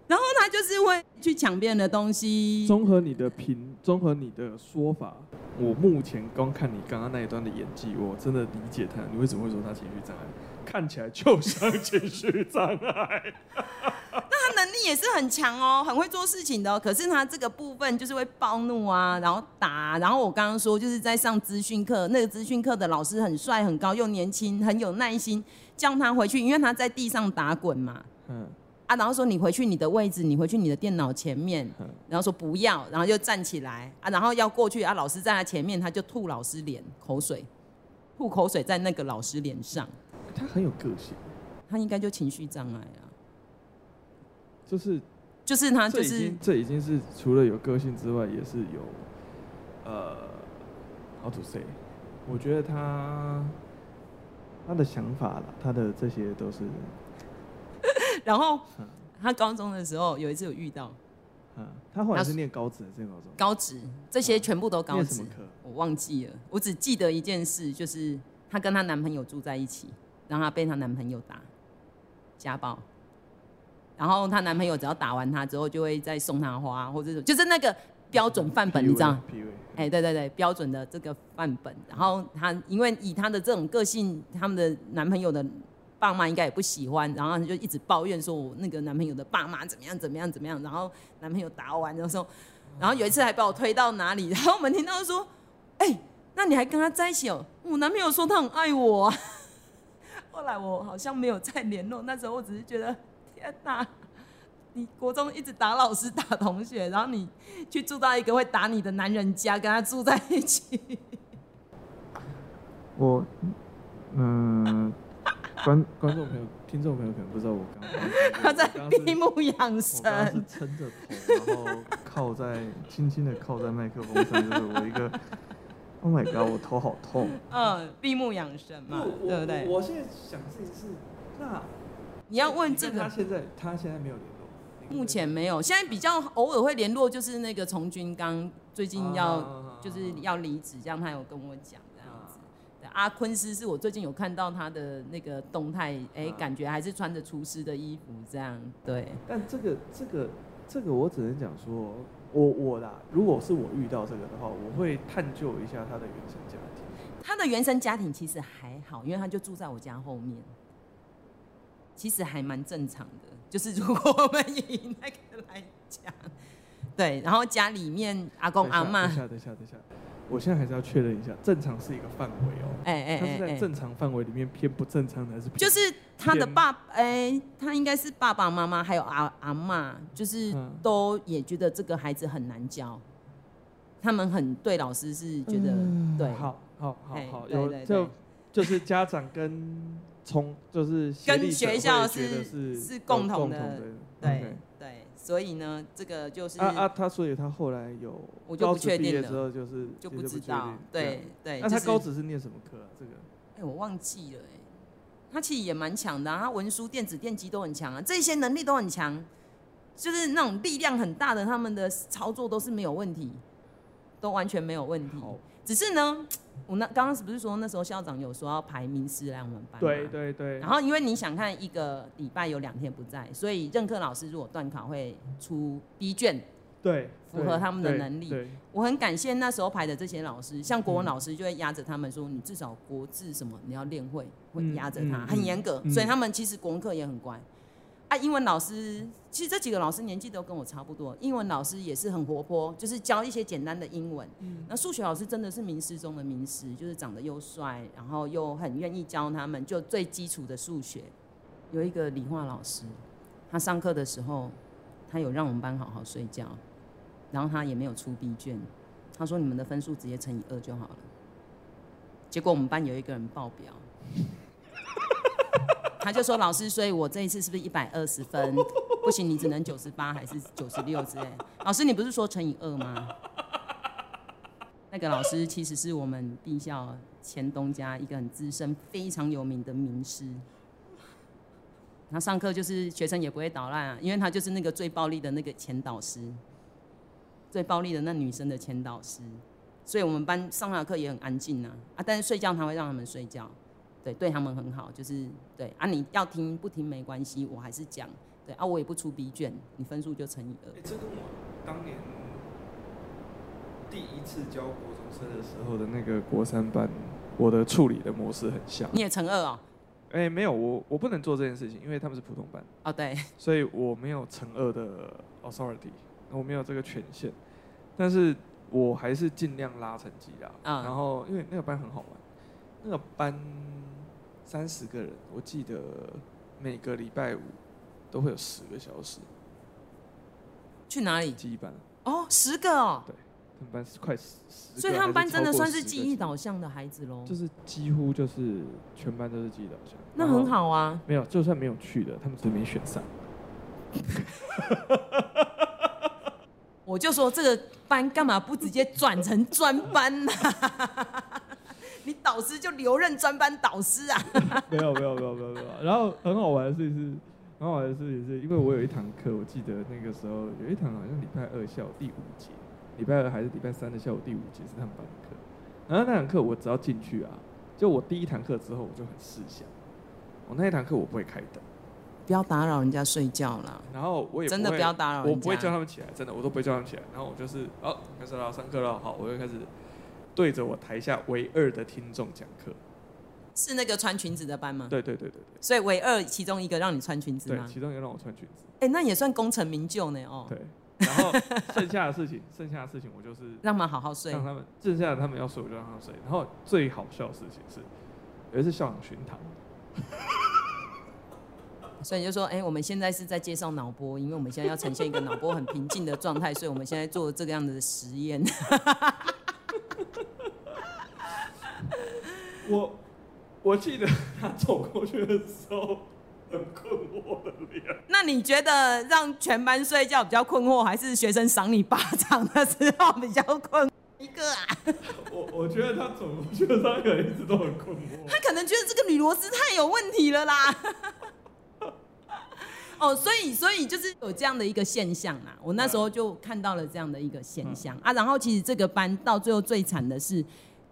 然后他就是会去抢别人的东西。综合你的评，综合你的说法，我目前光看你刚刚那一段的演技，我真的理解他。你为什么会说他情绪障碍？看起来就像情绪障碍。那他能力也是很强哦，很会做事情的哦。可是他这个部分就是会暴怒啊，然后打啊。然后我刚刚说就是在上资讯课，那个资讯课的老师很帅、很高、又年轻，很有耐心，叫他回去，因为他在地上打滚嘛。嗯。啊，然后说你回去你的位置，你回去你的电脑前面。然后说不要，然后就站起来啊，然后要过去啊，老师在他前面，他就吐老师脸口水，吐口水在那个老师脸上。他很有个性。他应该就情绪障碍啊。就是，就是他，就是这已经是除了有个性之外，也是有，呃，how to say？我觉得他他的想法啦，他的这些都是。然后他高中的时候有一次有遇到，嗯，他后来是念高职还是念高中？高职，这些全部都高职。什么课？我忘记了，我只记得一件事，就是她跟她男朋友住在一起，然后她被她男朋友打，家暴。然后她男朋友只要打完她之后，就会再送她花，或者就是那个标准范本，你知道？哎，对对对，标准的这个范本。然后她因为以她的这种个性，他们的男朋友的爸妈应该也不喜欢，然后她就一直抱怨说，我那个男朋友的爸妈怎么样怎么样怎么样。然后男朋友打完的时候，然后有一次还把我推到哪里，然后我们听到说，哎，那你还跟他在一起哦？我男朋友说他很爱我啊。后来我好像没有再联络，那时候我只是觉得。天哪！你国中一直打老师、打同学，然后你去住到一个会打你的男人家，跟他住在一起。我，嗯，观观众朋友、听众朋友可能不知道我刚刚他在闭目养神，我是撑着头，然后靠在轻轻的靠在麦克风上，就是我一个。Oh my god！我头好痛。嗯，闭目养神嘛，对不对？我现在想的是那。你要问这个，他现在他现在没有联络，目前没有，现在比较偶尔会联络，就是那个从军刚最近要就是要离职，这样他有跟我讲这样子。阿坤斯是我最近有看到他的那个动态，哎，感觉还是穿着厨师的衣服这样。对，但这个这个这个我只能讲说，我我啦，如果是我遇到这个的话，我会探究一下他的原生家庭。他的原生家庭其实还好，因为他就住在我家后面。其实还蛮正常的，就是如果我们以那个来讲，对，然后家里面阿公阿妈，等下等下等下，我现在还是要确认一下，正常是一个范围哦，哎哎哎，他是在正常范围里面偏不正常的还是偏？就是他的爸，哎，他应该是爸爸妈妈还有阿阿妈，就是都也觉得这个孩子很难教，他们很对老师是觉得对，好好好好，有就就是家长跟。从就是跟学校是是共同的，对。对，所以呢，这个就是啊啊，他所以他后来有，我就不确定了，之后就是就不知道，对对。那他高职是念什么科啊？这个，哎，我忘记了，哎，他其实也蛮强的，他文书、电子、电机都很强啊，这些能力都很强，就是那种力量很大的，他们的操作都是没有问题，都完全没有问题。只是呢，我那刚刚是不是说那时候校长有说要排名师来我们班？对对对。然后因为你想看一个礼拜有两天不在，所以任课老师如果断考会出 B 卷，对，符合他们的能力。我很感谢那时候排的这些老师，像国文老师就会压着他们说，你至少国字什么你要练会，会压着他，很严格，所以他们其实国文课也很乖。啊，英文老师其实这几个老师年纪都跟我差不多。英文老师也是很活泼，就是教一些简单的英文。嗯，那数学老师真的是名师中的名师，就是长得又帅，然后又很愿意教他们，就最基础的数学。有一个理化老师，他上课的时候，他有让我们班好好睡觉，然后他也没有出 B 卷，他说你们的分数直接乘以二就好了。结果我们班有一个人爆表。他就说：“老师，所以我这一次是不是一百二十分？不行，你只能九十八还是九十六之类？老师，你不是说乘以二吗？”那个老师其实是我们敝校前东家一个很资深、非常有名的名师。他上课就是学生也不会捣乱啊，因为他就是那个最暴力的那个前导师，最暴力的那女生的前导师。所以我们班上他的课也很安静啊啊！但是睡觉他会让他们睡觉。对，对他们很好，就是对啊，你要听不听没关系，我还是讲，对啊，我也不出 B 卷，你分数就乘以二。哎，这跟我当年第一次教国中生的时候的那个国三班，我的处理的模式很像。你也乘二哦？哎，没有，我我不能做这件事情，因为他们是普通班。哦，对。所以我没有乘二的 authority，我没有这个权限，但是我还是尽量拉成绩啊。嗯。然后因为那个班很好玩，那个班。三十个人，我记得每个礼拜五都会有十个小时。去哪里？记忆班。哦，十个哦。对，他们班是快十。所以他们班真的算是记忆导向的孩子喽。就是几乎就是全班都是记忆导向。那很好啊。没有，就算没有去的，他们只是没选上。我就说这个班干嘛不直接转成专班呢？你导师就留任专班导师啊？没有没有没有没有没有。然后很好玩的事情是，很好玩的事情是，因为我有一堂课，我记得那个时候有一堂好像礼拜二下午第五节，礼拜二还是礼拜三的下午第五节是他们班的课。然后那堂课我只要进去啊，就我第一堂课之后我就很试想，我那一堂课我不会开灯，不要打扰人家睡觉了。然后我也真的不要打扰人家，我不会叫他们起来，真的我都不会叫他们起来。然后我就是哦，开始了，上课了，好，我就开始。对着我台下唯二的听众讲课，是那个穿裙子的班吗？对对对对，所以唯二其中一个让你穿裙子吗？对，其中一个让我穿裙子。哎，那也算功成名就呢哦。对，然后剩下的事情，剩下的事情我就是让他们好好睡，让他们剩下的他们要睡我就让他们睡。然后最好笑的事情是，有一次校长巡堂，所以你就说，哎，我们现在是在介绍脑波，因为我们现在要呈现一个脑波很平静的状态，所以我们现在做这个样子的实验。我我记得他走过去的时候很困惑的脸。那你觉得让全班睡觉比较困惑，还是学生赏你巴掌的时候比较困惑？一个啊。我我觉得他走过去的时候可能一直都很困惑。他可能觉得这个女螺丝太有问题了啦。哦，所以所以就是有这样的一个现象啊。我那时候就看到了这样的一个现象啊。然后其实这个班到最后最惨的是。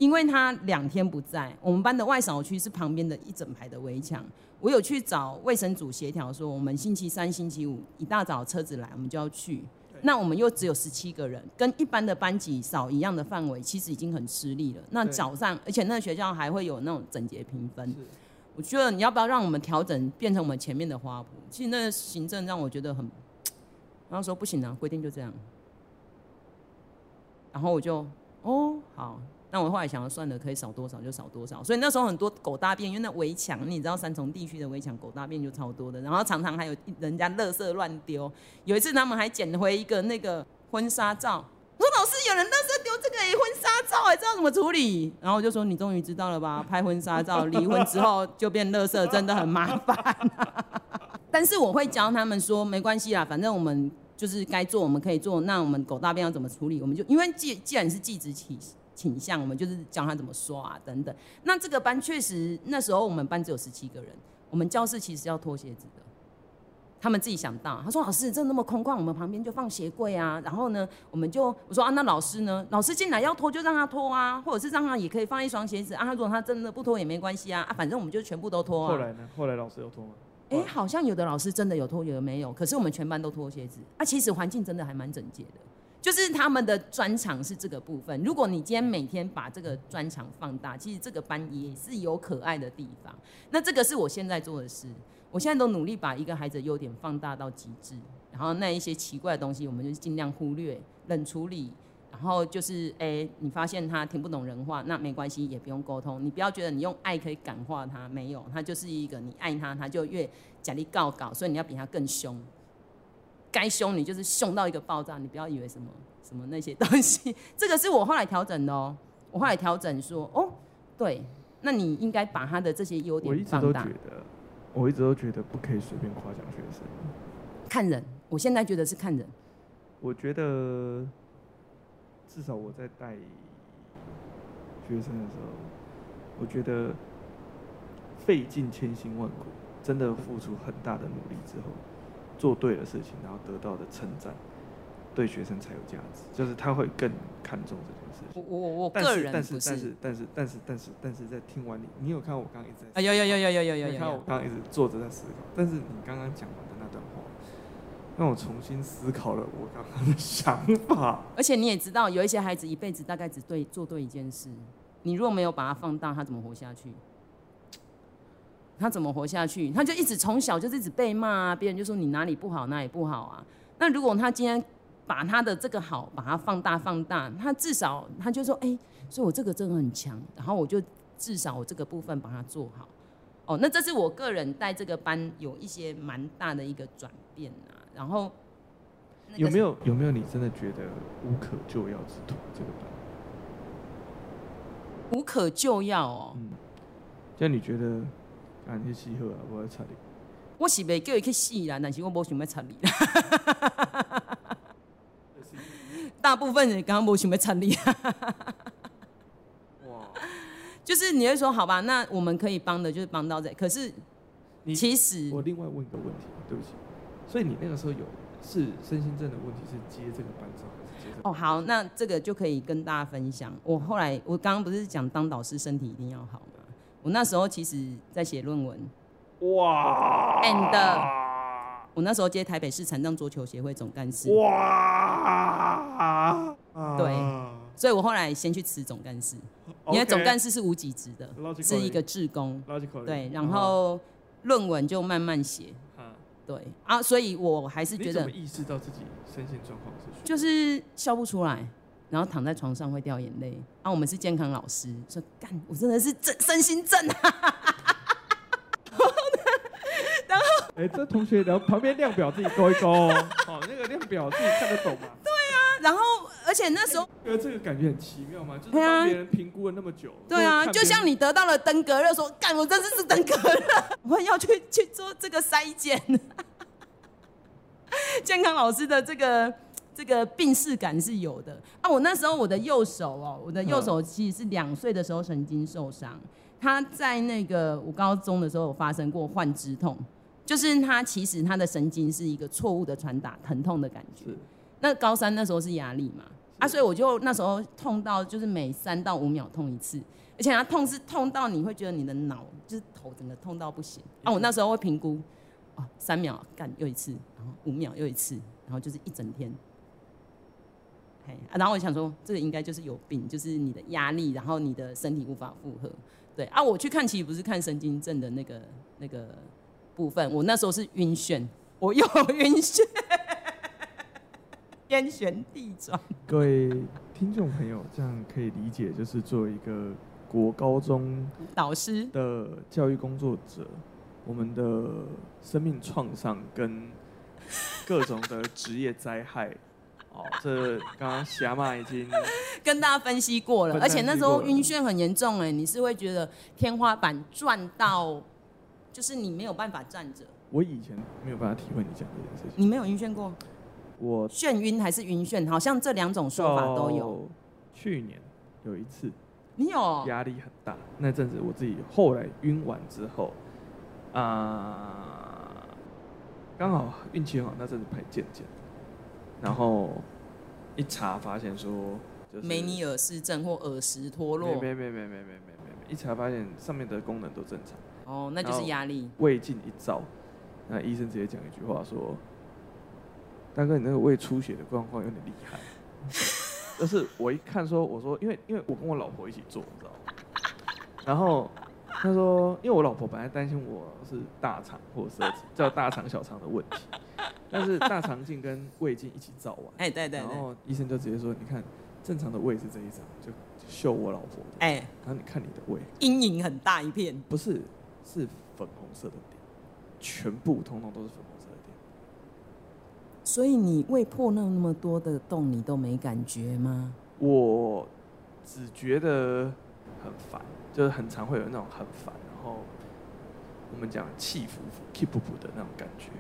因为他两天不在，我们班的外扫区是旁边的一整排的围墙。我有去找卫生组协调，说我们星期三、星期五一大早车子来，我们就要去。那我们又只有十七个人，跟一般的班级扫一样的范围，其实已经很吃力了。那早上，而且那个学校还会有那种整洁评分。我觉得你要不要让我们调整，变成我们前面的花圃？其实那个行政让我觉得很，然后说不行啊，规定就这样。然后我就哦好。那我后来想算了，可以少多少就少多少。所以那时候很多狗大便，因为那围墙，你知道三重地区的围墙狗大便就超多的。然后常常还有人家垃圾乱丢。有一次他们还捡回一个那个婚纱照，我说老师有人垃圾丢这个婚纱照，哎知道怎么处理？然后我就说你终于知道了吧？拍婚纱照离婚之后就变垃圾，真的很麻烦。但是我会教他们说没关系啦，反正我们。就是该做我们可以做，那我们狗大便要怎么处理，我们就因为既既然是技职倾倾向，我们就是教他怎么刷啊等等。那这个班确实那时候我们班只有十七个人，我们教室其实要脱鞋子的。他们自己想到，他说：“老师，这那么空旷，我们旁边就放鞋柜啊。然后呢，我们就我说啊，那老师呢？老师进来要脱就让他脱啊，或者是让他也可以放一双鞋子啊。他如果他真的不脱也没关系啊啊，反正我们就全部都脱啊。”后来呢？后来老师有脱吗？哎、欸，好像有的老师真的有脱，有的没有。可是我们全班都脱鞋子啊。其实环境真的还蛮整洁的，就是他们的专长是这个部分。如果你今天每天把这个专长放大，其实这个班也是有可爱的地方。那这个是我现在做的事。我现在都努力把一个孩子的优点放大到极致，然后那一些奇怪的东西，我们就尽量忽略、冷处理。然后就是，哎、你发现他听不懂人话，那没关系，也不用沟通。你不要觉得你用爱可以感化他，没有，他就是一个你爱他，他就越假力告告，所以你要比他更凶。该凶你就是凶到一个爆炸，你不要以为什么什么那些东西。这个是我后来调整的哦，我后来调整说，哦，对，那你应该把他的这些优点放大。我一直都觉得不可以随便夸奖学生。看人，我现在觉得是看人。我觉得至少我在带学生的时候，我觉得费尽千辛万苦，真的付出很大的努力之后，做对了事情，然后得到的称赞。对学生才有价值，就是他会更看重这件事情。我我我个人但是但是但是但是但是但是在听完你，你有看我刚刚一直在啊有有有有有有有有看我刚刚一直坐着在思考，但是你刚刚讲完的那段话，让我重新思考了我刚刚的想法。而且你也知道，有一些孩子一辈子大概只对做对一件事，你如果没有把它放大，他怎么活下去？他怎么活下去？他就一直从小就一直被骂啊，别人就说你哪里不好，哪里不好啊。那如果他今天把他的这个好，把它放大放大，他至少他就说，哎、欸，所以我这个真的很强，然后我就至少我这个部分把它做好。哦，那这是我个人带这个班有一些蛮大的一个转变啊。然后有没有有没有你真的觉得无可救药之徒这个班？无可救药哦。嗯。像你觉得我要插你。我是没叫伊去死啦，但是我没想要插你。大部分人刚刚没想要参与，哇！就是你会说好吧，那我们可以帮的，就是帮到这。可是，其实我另外问一个问题，对不起。所以你那个时候有是身心症的问题，是接这个班上还是接这个？哦，好，那这个就可以跟大家分享。我后来我刚刚不是讲当导师身体一定要好吗？我那时候其实在写论文，哇，and。我那时候接台北市残障桌球协会总干事。哇！对，所以我后来先去辞总干事，因为总干事是无给职的，是一个志工。对，然后论文就慢慢写。对啊，所以我还是觉得。意识到自己身心状况是？就是笑不出来，然后躺在床上会掉眼泪。啊，我们是健康老师，说干，我真的是身身心症啊。然后哎、欸，这同学，然后旁边量表自己勾一勾，哦，那个量表自己看得懂吗？对啊，然后而且那时候，觉得这个感觉很奇妙嘛？就是帮别人评估了那么久，对啊，就像你得到了登革热，说干，我真的是登革热，我要去去做这个筛检。健康老师的这个这个病识感是有的啊。我那时候我的右手哦，我的右手其实是两岁的时候神经受伤，他在那个我高中的时候有发生过幻肢痛。就是他其实他的神经是一个错误的传达疼痛的感觉。那高三那时候是压力嘛，啊，所以我就那时候痛到就是每三到五秒痛一次，而且他痛是痛到你会觉得你的脑就是头整个痛到不行。啊，我那时候会评估，哦，三秒干又一次，然后五秒又一次，然后就是一整天。嘿，啊，然后我想说这个应该就是有病，就是你的压力，然后你的身体无法负荷。对啊，我去看其实不是看神经症的那个那个。部分，我那时候是晕眩，我又晕眩，天旋地转。各位听众朋友，这样可以理解，就是作为一个国高中导师的教育工作者，我们的生命创伤跟各种的职业灾害，哦，这刚刚霞妈已经 跟大家分析过了，而且那时候晕眩很严重，哎，你是会觉得天花板转到。就是你没有办法站着。我以前没有办法体会你讲这件事情。你没有晕眩过？我眩晕还是晕眩？好像这两种说法都有。去年有一次，你有压力很大，那阵子我自己后来晕完之后，啊、呃，刚好运气好，那阵子拍健检，然后一查发现说，就是梅尼尔氏症或耳石脱落，没没没没没没没没，一查发现上面的功能都正常。哦，那就是压力。胃镜一照，那医生直接讲一句话说：“大哥，你那个胃出血的状况有点厉害。”就是我一看说，我说，因为因为我跟我老婆一起做，你知道吗？然后他说，因为我老婆本来担心我是大肠或者是叫大肠小肠的问题，但是大肠镜跟胃镜一起照完，哎对对，然后医生就直接说，你看正常的胃是这一张，就秀我老婆，哎，然后你看你的胃，阴影很大一片，不是。是粉红色的点，全部通通都是粉红色的点。所以你胃破那么多的洞，你都没感觉吗？我只觉得很烦，就是很常会有那种很烦，然后我们讲气浮浮、气噗噗的那种感觉。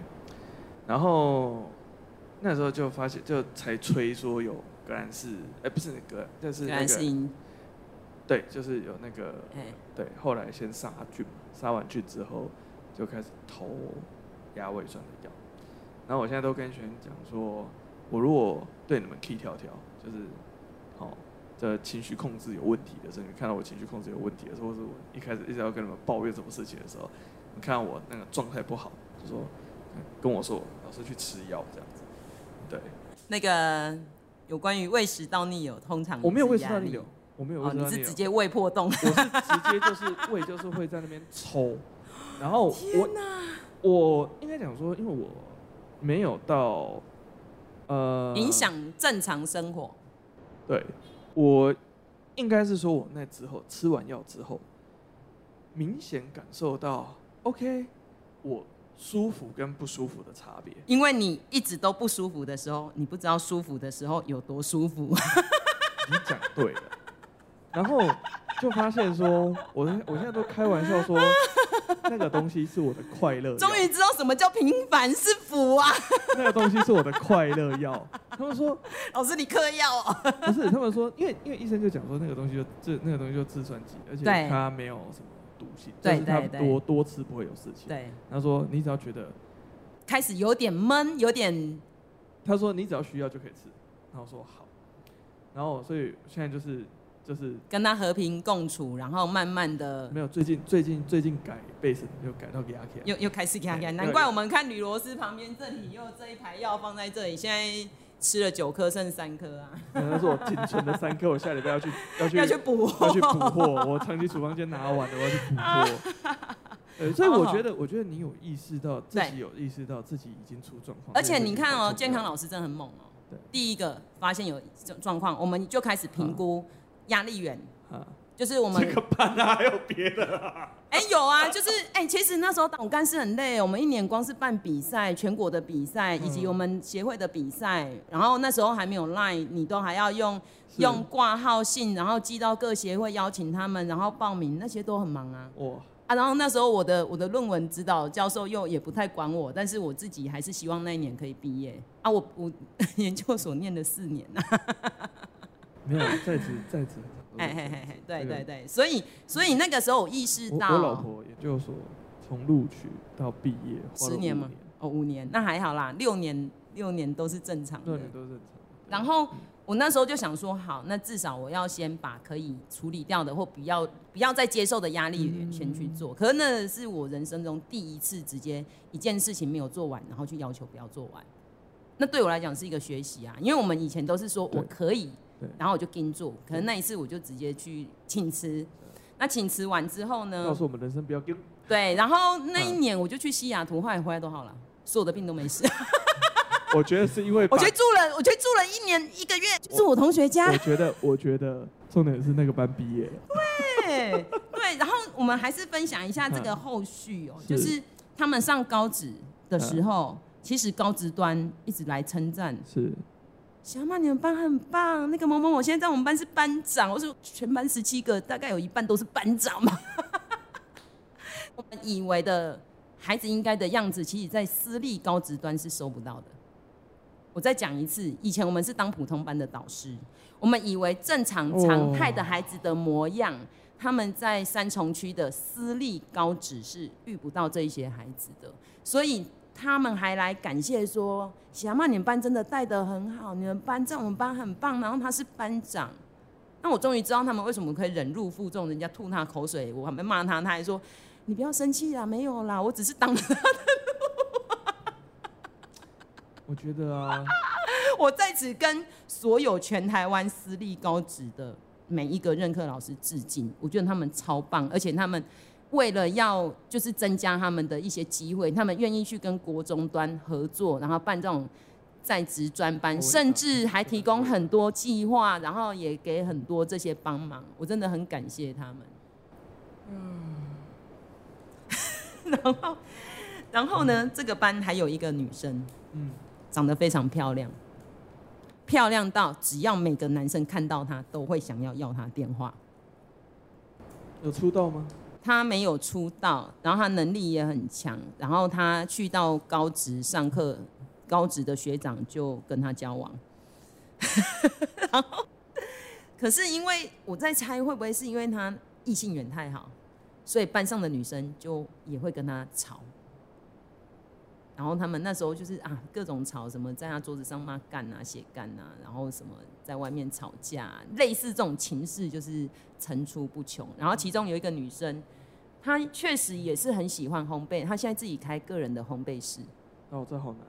然后那时候就发现，就才吹说有格兰仕，哎，不是那个，就是那个。对，就是有那个，对，后来先杀菌，杀完菌之后就开始投压胃酸的药。然后我现在都跟学生讲说，我如果对你们 key 条条，就是好，这情绪控制有问题的时候，你看到我情绪控制有问题的时候，或者我一开始一直要跟你们抱怨什么事情的时候，你看到我那个状态不好，就说跟我说，老师去吃药这样子。对，那个有关于胃食道逆流，通常我没有胃食道逆流。我没有胃、哦，你是直接胃破洞？我是直接就是胃就是会在那边抽，然后我我应该讲说，因为我没有到呃影响正常生活。对，我应该是说我那之后吃完药之后，明显感受到 OK，我舒服跟不舒服的差别。因为你一直都不舒服的时候，你不知道舒服的时候有多舒服。你讲对了。然后就发现说，我我现在都开玩笑说，那个东西是我的快乐。终于知道什么叫平凡是福啊！那个东西是我的快乐药。他们说，老师你嗑药哦？不是，他们说，因为因为医生就讲说，那个东西就这那个东西就制酸剂，而且它没有什么毒性，就是它多多吃不会有事情。对，他说你只要觉得开始有点闷，有点，他说你只要需要就可以吃。然后说好，然后所以现在就是。就是跟他和平共处，然后慢慢的没有最近最近最近改贝斯又改到给阿 K，又又开始给阿 K，难怪我们看铝螺丝旁边这里又这一排药放在这里，现在吃了九颗剩三颗啊。那是我仅存的三颗，我下礼拜要去要去要去补货，要去补货。我长期处方间拿完了，我要去补货。呃，所以我觉得我觉得你有意识到自己有意识到自己已经出状况，而且你看哦，健康老师真的很猛哦。对，第一个发现有状况，我们就开始评估。压力源，就是我们这个班啊，还有别的啊？哎，有啊，就是哎，其实那时候当干事很累，我们一年光是办比赛，全国的比赛，以及我们协会的比赛，然后那时候还没有 Line，你都还要用用挂号信，然后寄到各协会邀请他们，然后报名，那些都很忙啊。哇啊，然后那时候我的我的论文指导教授又也不太管我，但是我自己还是希望那一年可以毕业啊。我我 研究所念了四年啊。没有在职在职，哎 对对对，所以所以那个时候我意识到，我老婆研究所从录取到毕业十年吗？哦，五年，那还好啦，六年六年都是正常的，六年都是正常。然后我那时候就想说，好，那至少我要先把可以处理掉的或不要不要再接受的压力先去做。可是那是我人生中第一次直接一件事情没有做完，然后去要求不要做完。那对我来讲是一个学习啊，因为我们以前都是说我可以。然后我就跟做，可能那一次我就直接去请辞。那请辞完之后呢？告诉我们人生不要跟。对，然后那一年我就去西雅图，后来回来都好了，所有的病都没事。我觉得是因为 我去住了，我去住了一年一个月，是我同学家。我觉得，我觉得重点是那个班毕业。对对，然后我们还是分享一下这个后续哦，就是他们上高职的时候，其实高职端一直来称赞。是。小马，你们班很棒。那个某某某现在在我们班是班长，我说全班十七个，大概有一半都是班长嘛。我们以为的孩子应该的样子，其实在私立高职端是收不到的。我再讲一次，以前我们是当普通班的导师，我们以为正常常态的孩子的模样，他们在三重区的私立高职是遇不到这一些孩子的，所以他们还来感谢说：“喜阿妈，你们班真的带得很好，你们班在我们班很棒。”然后他是班长，那我终于知道他们为什么可以忍辱负重，人家吐他口水，我还没骂他，他还说：“你不要生气啦，没有啦，我只是挡着他的。” 我觉得啊，我在此跟所有全台湾私立高职的每一个任课老师致敬。我觉得他们超棒，而且他们为了要就是增加他们的一些机会，他们愿意去跟国中端合作，然后办这种在职专班，甚至还提供很多计划，然后也给很多这些帮忙。我真的很感谢他们。嗯，然后，然后呢，这个班还有一个女生，嗯。长得非常漂亮，漂亮到只要每个男生看到她都会想要要她电话。有出道吗？他没有出道，然后他能力也很强，然后他去到高职上课，高职的学长就跟他交往。然后，可是因为我在猜，会不会是因为他异性缘太好，所以班上的女生就也会跟他吵。然后他们那时候就是啊，各种吵，什么在他桌子上骂干啊、写干啊，然后什么在外面吵架，类似这种情事就是层出不穷。然后其中有一个女生，她确实也是很喜欢烘焙，她现在自己开个人的烘焙室。哦，这好难。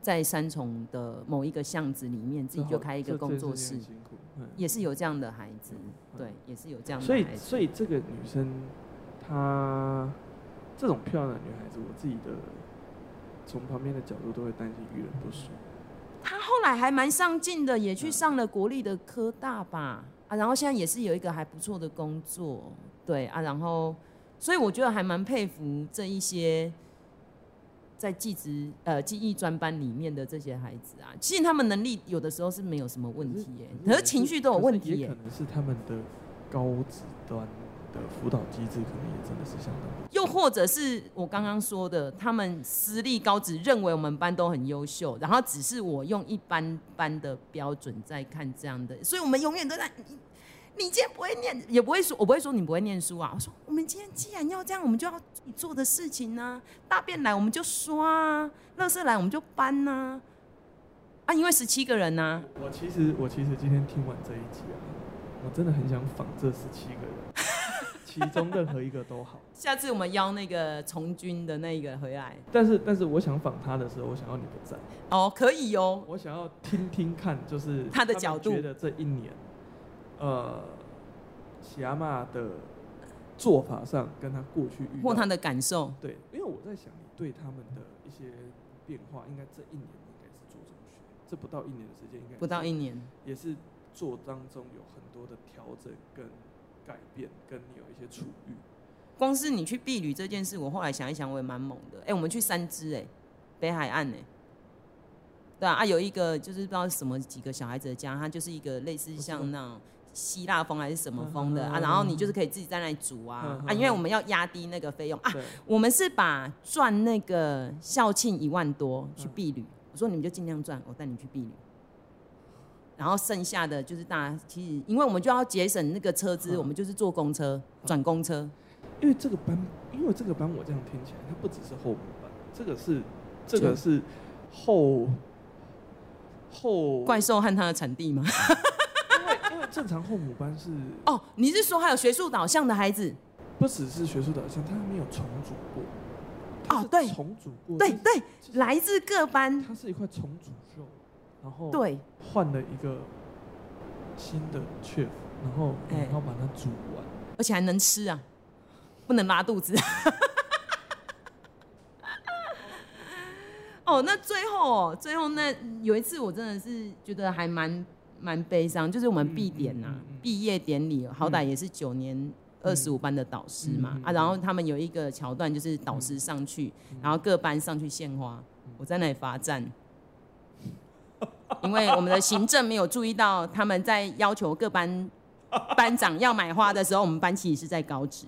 在三重的某一个巷子里面，自己就开一个工作室，也是有这样的孩子，对，也是有这样的孩子。所以，所以这个女生，她这种漂亮的女孩子，我自己的。从旁边的角度都会担心遇人不淑。他后来还蛮上进的，也去上了国立的科大吧，啊，然后现在也是有一个还不错的工作，对啊，然后所以我觉得还蛮佩服这一些在技职呃技艺专班里面的这些孩子啊，其实他们能力有的时候是没有什么问题耶，可是情绪都有问题耶，可能是他们的高职端。的辅导机制可能也真的是相当，又或者是我刚刚说的，他们私立高职认为我们班都很优秀，然后只是我用一般般的标准在看这样的，所以我们永远都在你，你今天不会念，也不会说，我不会说你不会念书啊，我说我们今天既然要这样，我们就要你做的事情呢、啊，大便来我们就刷啊，垃圾来我们就搬呐、啊，啊，因为十七个人呐、啊。我其实我其实今天听完这一集啊，我真的很想仿这十七个人。其中任何一个都好。下次我们邀那个从军的那一个回来。但是，但是我想访他的时候，我想要你不在。哦，可以哦。我想要听听看，就是他的角度。觉得这一年，呃，喜阿妈的做法上跟他过去遇或他的感受。对，因为我在想，你对他们的一些变化，应该这一年应该是做中学，这不到一年的时间，应该不到一年，也是做当中有很多的调整跟。改变跟你有一些处遇，光是你去避旅这件事，我后来想一想，我也蛮猛的。哎、欸，我们去三芝，哎，北海岸，哎，对啊，啊，有一个就是不知道什么几个小孩子的家，他就是一个类似像那种希腊风还是什么风的啊，然后你就是可以自己在那里煮啊啊，因为我们要压低那个费用。啊，我们是把赚那个校庆一万多去避旅，我说你们就尽量赚，我带你去避旅。然后剩下的就是大家，其实因为我们就要节省那个车资，我们就是坐公车转公车。因为这个班，因为这个班我这样听起来，它不只是后母班，这个是这个是后后怪兽和它的产地吗？因为因为正常后母班是 哦，你是说还有学术导向的孩子？不只是学术导向，他还没有重组过。哦，对，重组过，对对，来自各班，它是一块重组肉。然后对，换了一个新的 chef，然后然后把它煮完，而且还能吃啊，不能拉肚子。哦，那最后最后那有一次我真的是觉得还蛮蛮悲伤，就是我们毕典呐，毕业典礼，好歹也是九年二十五班的导师嘛啊，然后他们有一个桥段就是导师上去，然后各班上去献花，我在那里罚站。因为我们的行政没有注意到，他们在要求各班班长要买花的时候，我们班其实是在高职，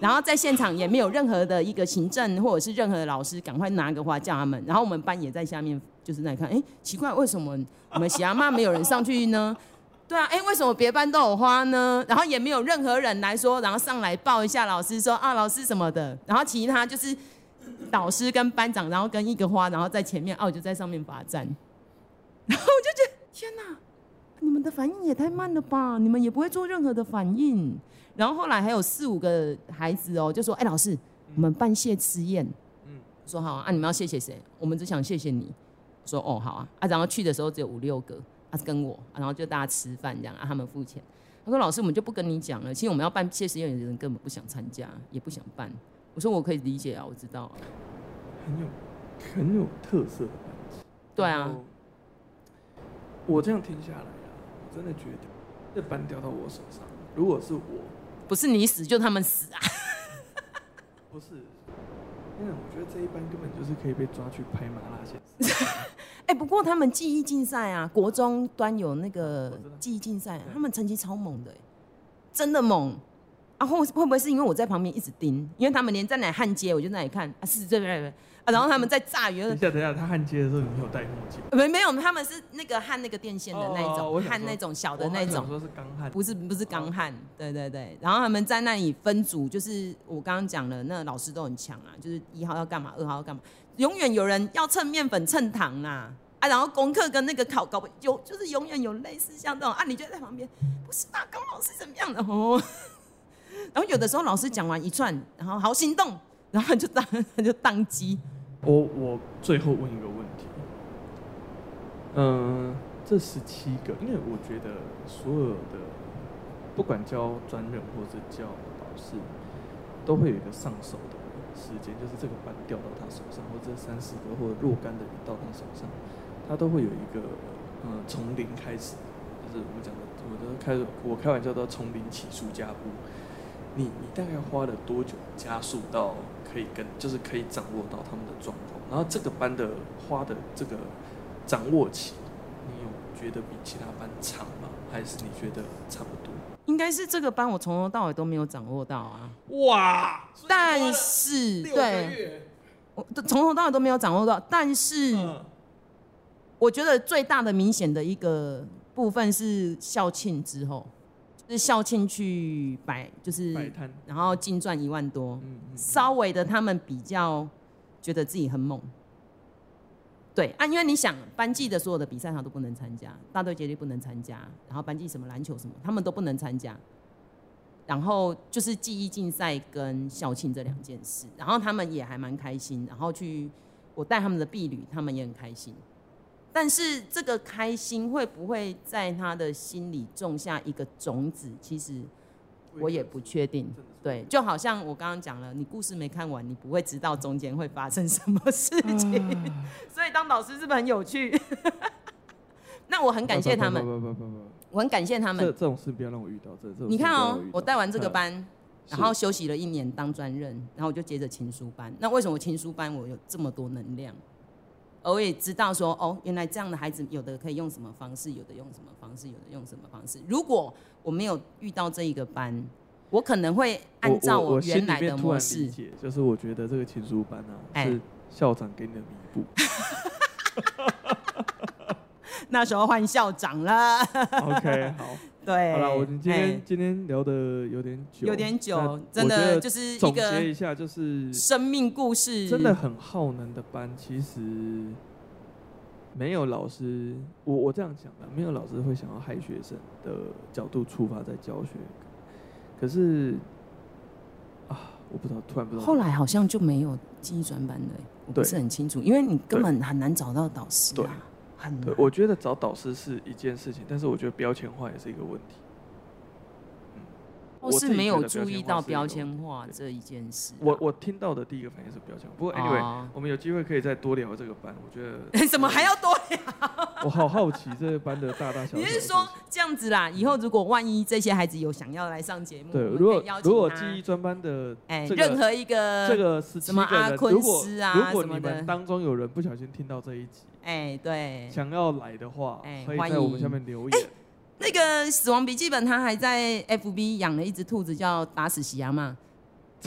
然后在现场也没有任何的一个行政或者是任何的老师赶快拿个花叫他们，然后我们班也在下面就是在看，哎、奇怪，为什么我们喜阿妈没有人上去呢？对啊，哎、为什么别班都有花呢？然后也没有任何人来说，然后上来抱一下老师说啊，老师什么的。然后其他就是导师跟班长，然后跟一个花，然后在前面，哦、就在上面罚站。然后我就觉得天哪，你们的反应也太慢了吧？你们也不会做任何的反应。然后后来还有四五个孩子哦，就说，哎、欸，老师，我们办谢师宴。嗯，说好啊，你们要谢谢谁？我们只想谢谢你。说哦，好啊，啊，然后去的时候只有五六个。他是跟我，然后就大家吃饭这样啊，他们付钱。他说：“老师，我们就不跟你讲了。其实我们要办谢师宴的人根本不想参加，也不想办。”我说：“我可以理解啊，我知道啊。”很有很有特色的班级。对啊。我这样听下来啊，我真的觉得这班掉到我手上，如果是我，不是你死就他们死啊。不是，因为我觉得这一班根本就是可以被抓去拍麻辣鲜。哎、欸，不过他们记忆竞赛啊，国中端有那个记忆竞赛，他们成绩超猛的，真的猛啊！会会不会是因为我在旁边一直盯？因为他们连在哪焊接，我就在那里看啊，是这边啊，然后他们在炸鱼。等一下，等一下，他焊接的时候你没有戴墨镜？没没有，他们是那个焊那个电线的那种，焊、哦、那种小的那种。说是钢焊，不是不是钢焊，对对对。然后他们在那里分组，就是我刚刚讲了，那老师都很强啊，就是一号要干嘛，二号要干嘛。永远有人要蹭面粉蹭糖啊啊！然后功课跟那个考搞不有，就是永远有类似像这种啊，你就在旁边，不是大刚老师怎么样的哦？然后有的时候老师讲完一串，然后好心动，然后就当他 就当机。我我最后问一个问题，嗯，这十七个，因为我觉得所有的不管教专任或者教导师，都会有一个上手的。时间就是这个班掉到他手上，或者三四个或者若干的人到他手上，他都会有一个呃从零开始，就是我们讲的，我都开我开玩笑叫从零起数加步。你你大概花了多久加速到可以跟就是可以掌握到他们的状况？然后这个班的花的这个掌握期，你有觉得比其他班长吗？还是你觉得差不多？应该是这个班，我从头到尾都没有掌握到啊！哇！但是对，我从头到尾都没有掌握到。但是，我觉得最大的明显的一个部分是校庆之后，就是校庆去摆，就是摆摊，然后净赚一万多，稍微的他们比较觉得自己很猛。对啊，因为你想班级的所有的比赛他都不能参加，大队接力不能参加，然后班级什么篮球什么他们都不能参加，然后就是记忆竞赛跟校庆这两件事，然后他们也还蛮开心，然后去我带他们的婢女，他们也很开心，但是这个开心会不会在他的心里种下一个种子？其实。我也不确定，对，就好像我刚刚讲了，你故事没看完，你不会知道中间会发生什么事情，啊、所以当导师是不是很有趣？那我很感谢他们，不不不不不，我很感谢他们。这这种事不要让我遇到，这这种你看哦，我带完这个班，然后休息了一年当专任，然后我就接着情书班。那为什么情书班我有这么多能量？我也知道说，哦，原来这样的孩子有的可以用什么方式，有的用什么方式，有的用什么方式。如果我没有遇到这一个班，我可能会按照我原来的模式。理解，就是我觉得这个情书班啊，欸、是校长给你的弥补。那时候换校长了。OK，好。对，好了，我们今天、欸、今天聊的有点久，有点久，真的就是一个总结一下，就是生命故事，真的很耗能的班。其实没有老师，我我这样讲的，没有老师会想要害学生的角度出发在教学。可是啊，我不知道，突然不知道。后来好像就没有记忆专班的，我不是很清楚，因为你根本很难找到导师啊。对对，我觉得找导师是一件事情，但是我觉得标签化也是一个问题。我是没有注意到标签化这一件事。我我听到的第一个反应是标签，不过 anyway，我们有机会可以再多聊这个班。我觉得 怎么还要多聊？我好好奇这个班的大大小小。你是说这样子啦？以后如果万一这些孩子有想要来上节目，对，如果如果记忆专班的哎，任何一个这个什么阿坤师啊，如果你们当中有人不小心听到这一集，哎，对，想要来的话，可以在我们下面留言。那个死亡笔记本，他还在 FB 养了一只兔子，叫打死喜阿妈。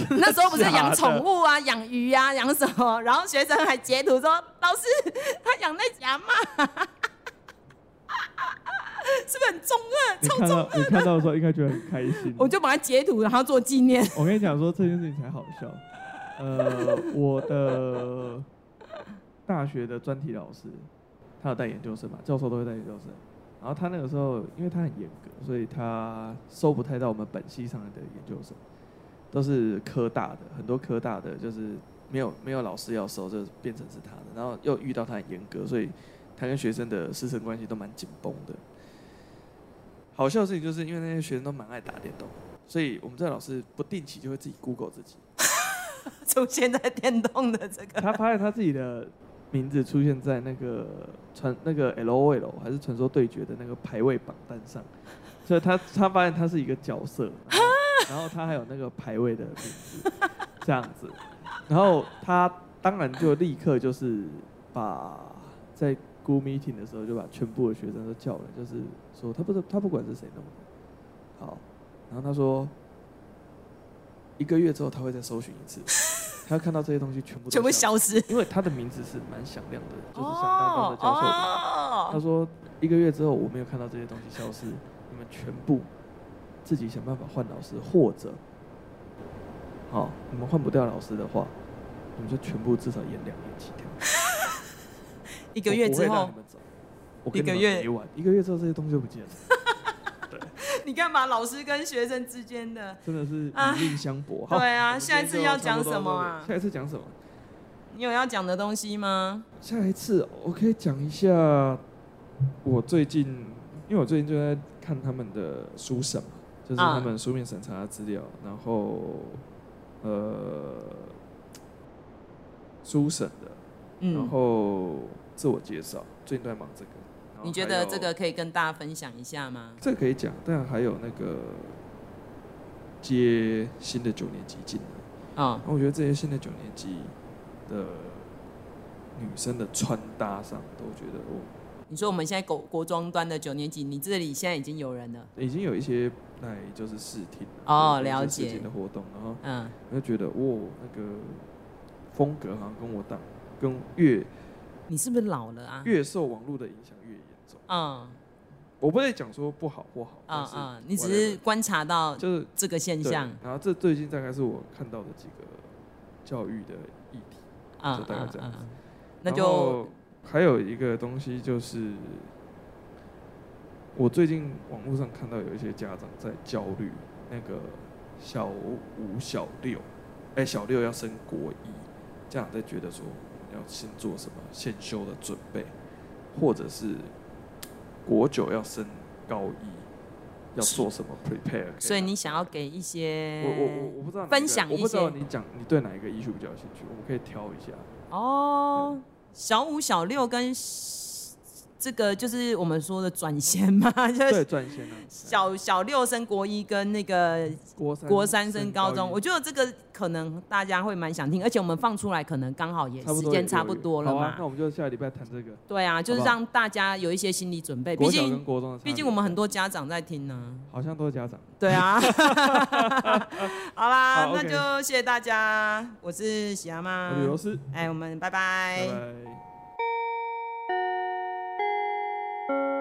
那时候不是养宠物啊，养鱼啊，养什么？然后学生还截图说，老师 他养那只阿嬷。是不是很中二？超中二！你看到的时候应该觉得很开心。我就把它截图，然后做纪念。我跟你讲说这件事情才好笑。呃，我的大学的专题老师，他有带研究生嘛？教授都会带研究生。然后他那个时候，因为他很严格，所以他收不太到我们本系上的研究生，都是科大的，很多科大的就是没有没有老师要收，就变成是他的。然后又遇到他很严格，所以他跟学生的师生关系都蛮紧绷的。好笑的事情就是因为那些学生都蛮爱打电动，所以我们这老师不定期就会自己 Google 自己 出现在电动的这个。他发现他自己的名字出现在那个传那个 LOL 还是传说对决的那个排位榜单上，所以他 他发现他是一个角色，然后，他还有那个排位的名字这样子，然后他当然就立刻就是把在。Google Meeting 的时候就把全部的学生都叫了，就是说他不是他不管是谁弄的，好，然后他说一个月之后他会再搜寻一次，他看到这些东西全部全部消失，因为他的名字是蛮响亮的，就是响当当的教授的。他说一个月之后我没有看到这些东西消失，你们全部自己想办法换老师，或者好，你们换不掉老师的话，你们就全部至少演两年起跳。一个月之后，一个月一个月之后这些东西就不见了。对，你干嘛，老师跟学生之间的真的是以命相搏。对啊，下一次要讲什么啊？下一次讲什么？你有要讲的东西吗？下一次我可以讲一下我最近，因为我最近就在看他们的书审嘛，就是他们书面审查的资料，然后呃，书审的，然后。自我介绍，最近都在忙这个。你觉得这个可以跟大家分享一下吗？这个可以讲，但还有那个接新的九年级进来。啊、嗯，我觉得这些新的九年级的女生的穿搭上，都觉得哦。你说我们现在国国中端的九年级，你这里现在已经有人了？已经有一些来就是试听哦，了解。试听的活动，然后嗯，我就觉得哦，那个风格好像跟我当跟越。你是不是老了啊？越受网络的影响越嗯，我不会讲说不好不好。嗯嗯，你只是观察到就是这个现象。然后这最近大概是我看到的几个教育的议题。嗯，就大概这样子。那就还有一个东西就是，我最近网络上看到有一些家长在焦虑，那个小五、小六，哎，小六要升国一，家长在觉得说。要先做什么先修的准备，或者是国九要升高一，要做什么 prepare？所以你想要给一些我我我我不知道分享一些，我不知道你讲你对哪一个艺术比较有兴趣，我们可以挑一下。哦，小五、小六跟。这个就是我们说的转衔嘛，就是转衔小小六升国一跟那个国三国三升高中，我觉得这个可能大家会蛮想听，而且我们放出来可能刚好也时间差不多了嘛。那我们就下礼拜谈这个。对啊，就是让大家有一些心理准备。毕竟毕竟我们很多家长在听呢。好像都是家长。对啊。好啦，那就谢谢大家。我是喜阿妈。我是罗斯。哎，我们拜拜。thank you